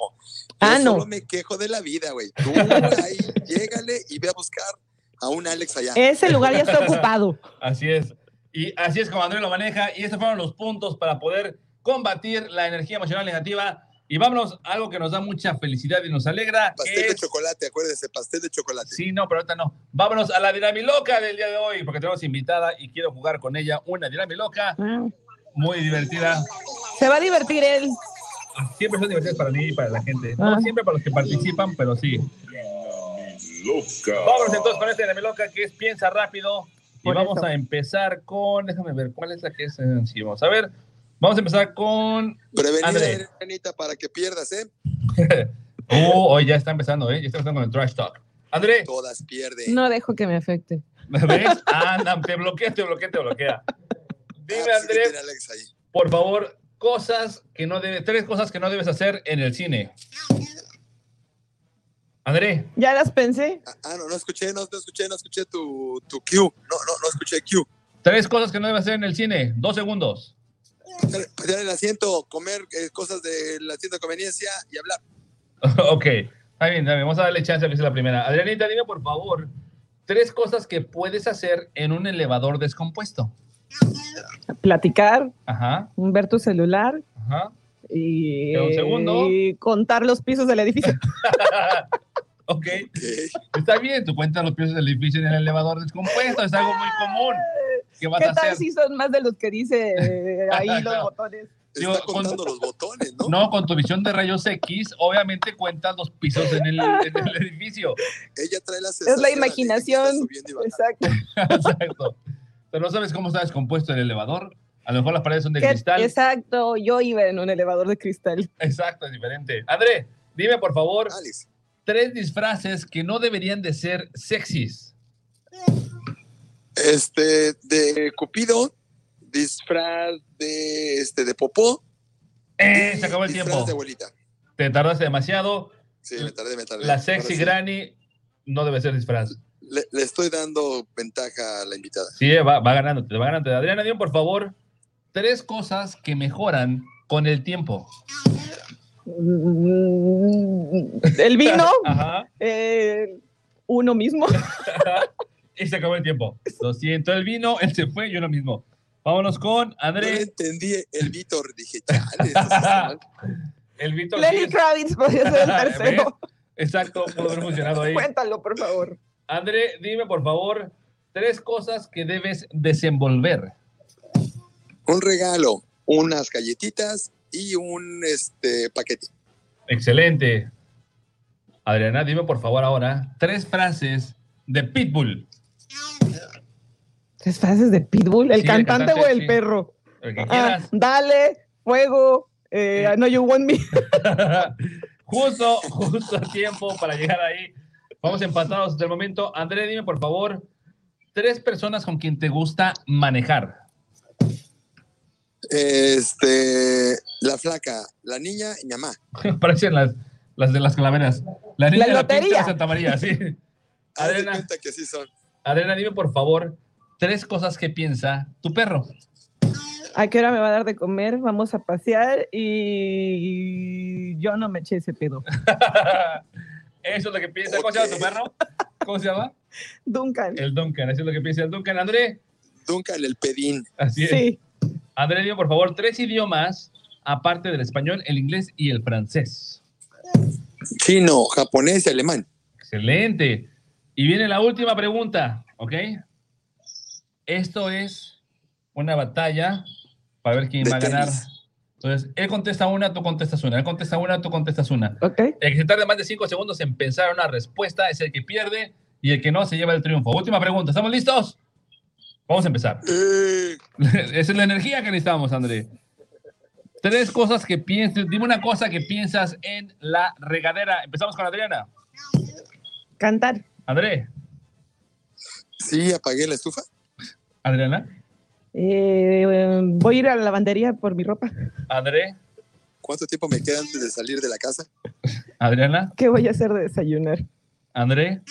yo Ah, no. solo me quejo de la vida, güey. Tú ahí, llégale y ve a buscar a un Alex allá. Ese lugar ya está ocupado. Así es. Y así es como Andrés lo maneja. Y estos fueron los puntos para poder combatir la energía emocional negativa. Y vámonos a algo que nos da mucha felicidad y nos alegra. pastel de es- chocolate, acuérdese, pastel de chocolate. Sí, no, pero ahorita no. Vámonos a la dinamiloca del día de hoy, porque tenemos invitada y quiero jugar con ella una dinamiloca Ah, muy divertida. Se va a divertir él. Siempre son divertidas para mí y para la gente. No Ah. siempre para los que participan, pero sí. Vámonos entonces con esta dinamiloca que es piensa rápido. Y Por vamos eso. a empezar con, déjame ver, ¿cuál es la que es sencilla? Vamos a ver. Vamos a empezar con Prevenida, André. Anita, para que pierdas, ¿eh? Oh, hoy ya está empezando, ¿eh? Ya está empezando con el trash talk. André, Todas pierden. No dejo que me afecte. ¿me ves? Anda, te bloquea, te bloquea, te bloquea. Dime, Ah, pues, ¿qué André, ahí? por favor, cosas que no debes, tres cosas que no debes hacer en el cine. André, Ya las pensé. Ah, Ah, no, no escuché, no, no escuché, no escuché tu, tu Q. No, no, no escuché Q. tres cosas que no debes hacer en el cine. Dos segundos. Patear el asiento, comer eh, cosas del asiento de conveniencia y hablar. ok, está bien, está bien, vamos a darle chance a que sea la primera. Adrianita, dime por favor, tres cosas que puedes hacer en un elevador descompuesto. Platicar, Ajá, ver tu celular ajá. y, un segundo. y contar los pisos del edificio. Ok. está bien, tú cuentas los pisos del edificio en el elevador descompuesto, es algo muy común. ¿Qué vas ¿Qué a tal hacer? si son más de los que dice eh, ahí los botones? Digo, Está con- contando los botones, ¿no? No, con tu visión de rayos X, obviamente cuentas los pisos en el, en el edificio. Ella trae la Es la imaginación. Exacto. Exacto. Pero no sabes cómo está descompuesto el elevador. A lo mejor las paredes son de ¿Qué- cristal. Exacto, yo iba en un elevador de cristal. Exacto, es diferente. André, dime por favor Alex, tres disfraces que no deberían de ser sexys. Este, de Cupido, disfraz de, este, de Popó. Eh, se acabó el tiempo. de abuelita. Te tardaste demasiado. Sí, me tardé, me tardé. La sexy sí. granny no debe ser disfraz. Le, le estoy dando ventaja a la invitada. Sí, eh, va, va ganando, te va ganando. Adriana, dime por favor tres cosas que mejoran con el tiempo. El vino, Ajá. eh, uno mismo. y se acabó el tiempo. Lo siento, el vino, él se fue, yo lo mismo. Vámonos con No le André. entendí el Víctor, dije, chale. El Víctor. Lenny Kravitz podría ser el tercero. Exacto, pudo haber funcionado ahí. Cuéntalo, por favor. André, dime por favor tres cosas que debes desenvolver. un regalo, unas galletitas y un este paquete. Excelente. Adriana, dime por favor ahora tres frases de Pitbull. Tres frases de Pitbull, el Sí, cantante, cantante, o el sí. perro. El que Ah, dale, fuego, eh, I know you want me. justo, justo a tiempo para llegar ahí. Vamos empatados hasta el momento. André, dime por favor tres personas con quien te gusta manejar. Este, la flaca, la niña y mi mamá. Parecen las, las de las calaveras. La niña La de la pinta lotería. de Santa María, sí. Adriana, cuenta que sí son. Adriana, dime por favor tres cosas que piensa tu perro. ¿A qué hora me va a dar de comer? Vamos a pasear y yo no me eché ese pedo. Eso es lo que piensa. ¿Cómo se llama tu perro? ¿Cómo se llama? Duncan. El Duncan. Eso es lo que piensa el Duncan. André, Duncan el pedín. así es. Sí. André, dime por favor tres idiomas aparte del español, el inglés y el francés. Chino, japonés y alemán. Excelente. Y viene la última pregunta, ¿ok? Esto es una batalla para ver quién va a ganar. Entonces, él contesta una, tú contestas una. Él contesta una, tú contestas una. Ok. El que se tarde más de cinco segundos en pensar una respuesta es el que pierde y el que no se lleva el triunfo. Última pregunta. ¿Estamos listos? Vamos a empezar. Eh, Esa es la energía que necesitamos, André. Tres cosas que piensas. Dime una cosa que piensas en la regadera. Empezamos con Adriana. Cantar. André. sí, apagué la estufa. Adriana. Eh, voy a ir a la lavandería por mi ropa. André. ¿Cuánto tiempo me queda antes de salir de la casa? Adriana. ¿Qué voy a hacer de desayunar? André.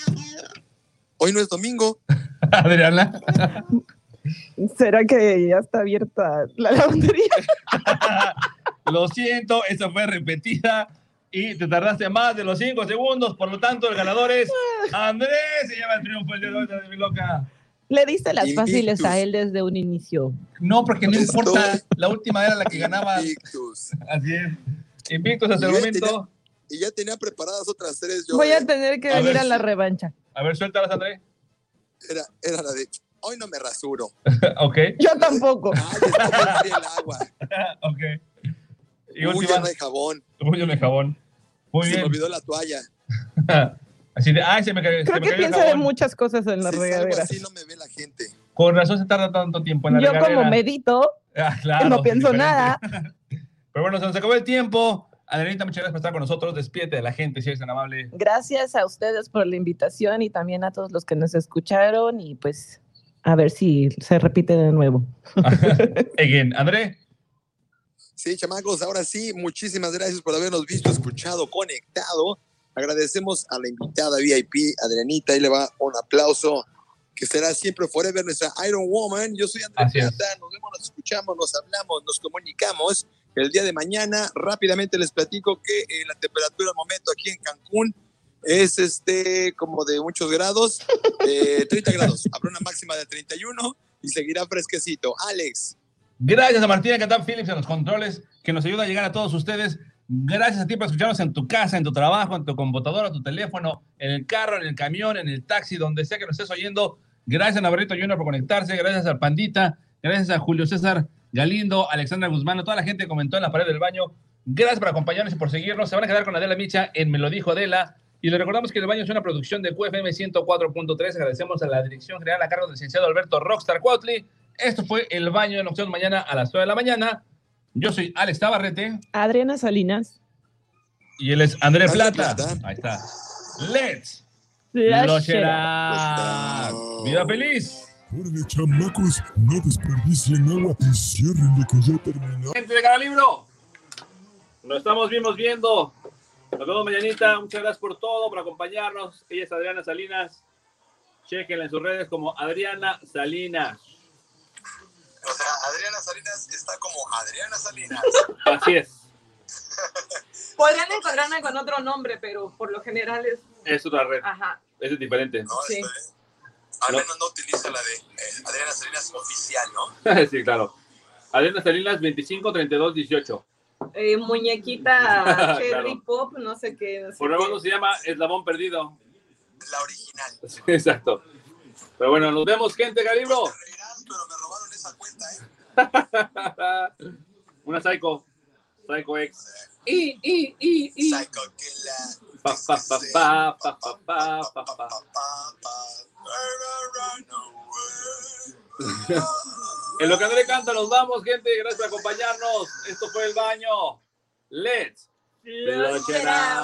Hoy no es domingo. Adriana. ¿Será que ya está abierta la lavandería? Lo siento, esa fue repetida y te tardaste más de los cinco segundos. Por lo tanto, el ganador es Andrés. Se lleva el triunfo el día de hoy de mi loca. Le diste las Invictus. fáciles a él desde un inicio. No, porque no Estoy- importa. La última era la que ganaba. Invictus. Así es. Invictos hasta el Y momento. Y ya tenía preparadas otras tres. Yo, Voy a eh. tener que A venir ver a la revancha. A ver, suéltalas, André. era, era la de, hoy no me rasuro. ok. Yo tampoco. Ay, está el agua. ok. Y última. no hay jabón. Uy, no hay jabón. Muy Se me bien. olvidó la toalla. Así de, ay, se me cayó. se Creo me que piensa de muchas cosas en la Si regadera. así no me ve la gente. Con razón se tarda tanto tiempo en la Yo regadera. como medito, Ah, claro, no pienso diferente. nada. Pero bueno, se nos acabó el tiempo. Adrianita, muchas gracias por estar con nosotros. Despídete de la gente, si eres tan amable. Gracias a ustedes por la invitación y también a todos los que nos escucharon y pues a ver si se repite de nuevo. Again, André. Sí, chamacos, ahora sí, muchísimas gracias por habernos visto, escuchado, conectado. Agradecemos a la invitada VIP, Adrianita, ahí le va un aplauso, que será siempre forever nuestra Iron Woman. Yo soy Andrés nos vemos, nos escuchamos, nos hablamos, nos comunicamos. El día de mañana, rápidamente les platico que eh, la temperatura al momento aquí en Cancún es este como de muchos grados, eh, 30 grados. Habrá una máxima de 31 y seguirá fresquecito. Alex. Gracias a Martina Catán Phillips en los controles, que nos ayuda a llegar a todos ustedes. Gracias a ti por escucharnos en tu casa, en tu trabajo, en tu computadora, tu teléfono, en el carro, en el camión, en el taxi, donde sea que nos estés oyendo. Gracias a Navarrito Junior por conectarse. Gracias al Pandita. Gracias a Julio César Galindo, Alexandra Guzmán, a toda la gente que comentó en la pared del baño. Gracias por acompañarnos y por seguirnos. Se van a quedar con Adela Micha en Me lo dijo Adela. Y le recordamos que el baño es una producción de QFM 104.3. Agradecemos a la dirección general a cargo del licenciado Alberto Rockstar Cuautli. Esto fue el baño de Nocturno mañana a las 9 de la mañana. Yo soy Alex Tabarrete Adriana Salinas. y él es André André Plata. Plata. Ahí está. Let's. Lochera. Vida feliz. Chamacos, no desperdicien agua y ciérrenle que ya terminó. Gente de cada libro. Nos estamos vimos viendo. Nos vemos mañanita. Muchas gracias por todo, por acompañarnos. Ella es Adriana Salinas. Chequenla en sus redes como Adriana Salinas. O sea, Adriana Salinas está como Adriana Salinas. Así es. Podrían encontrarme con otro nombre, pero por lo general es. Es otra red. Ajá. Eso es diferente. ¿no? Sí. Al No. menos no utiliza la de eh, Adriana Salinas oficial, ¿no? sí, claro. Adriana Salinas 25 32 18. Eh, muñequita Cherry Claro. Pop, no sé qué. no sé Por lo menos se llama Eslabón Perdido. La original. Exacto. Pero bueno, nos vemos, gente, Calibro. Te cuenta, ¿eh? Una Psycho. Psycho X. Y, y, y, y. Psycho Killer. Pa, pa, pa, pa, pa, pa, pa, pa, pa, pa. En lo que André canta, nos vamos, gente. Gracias por acompañarnos. Esto fue el baño. Let's. Lochera.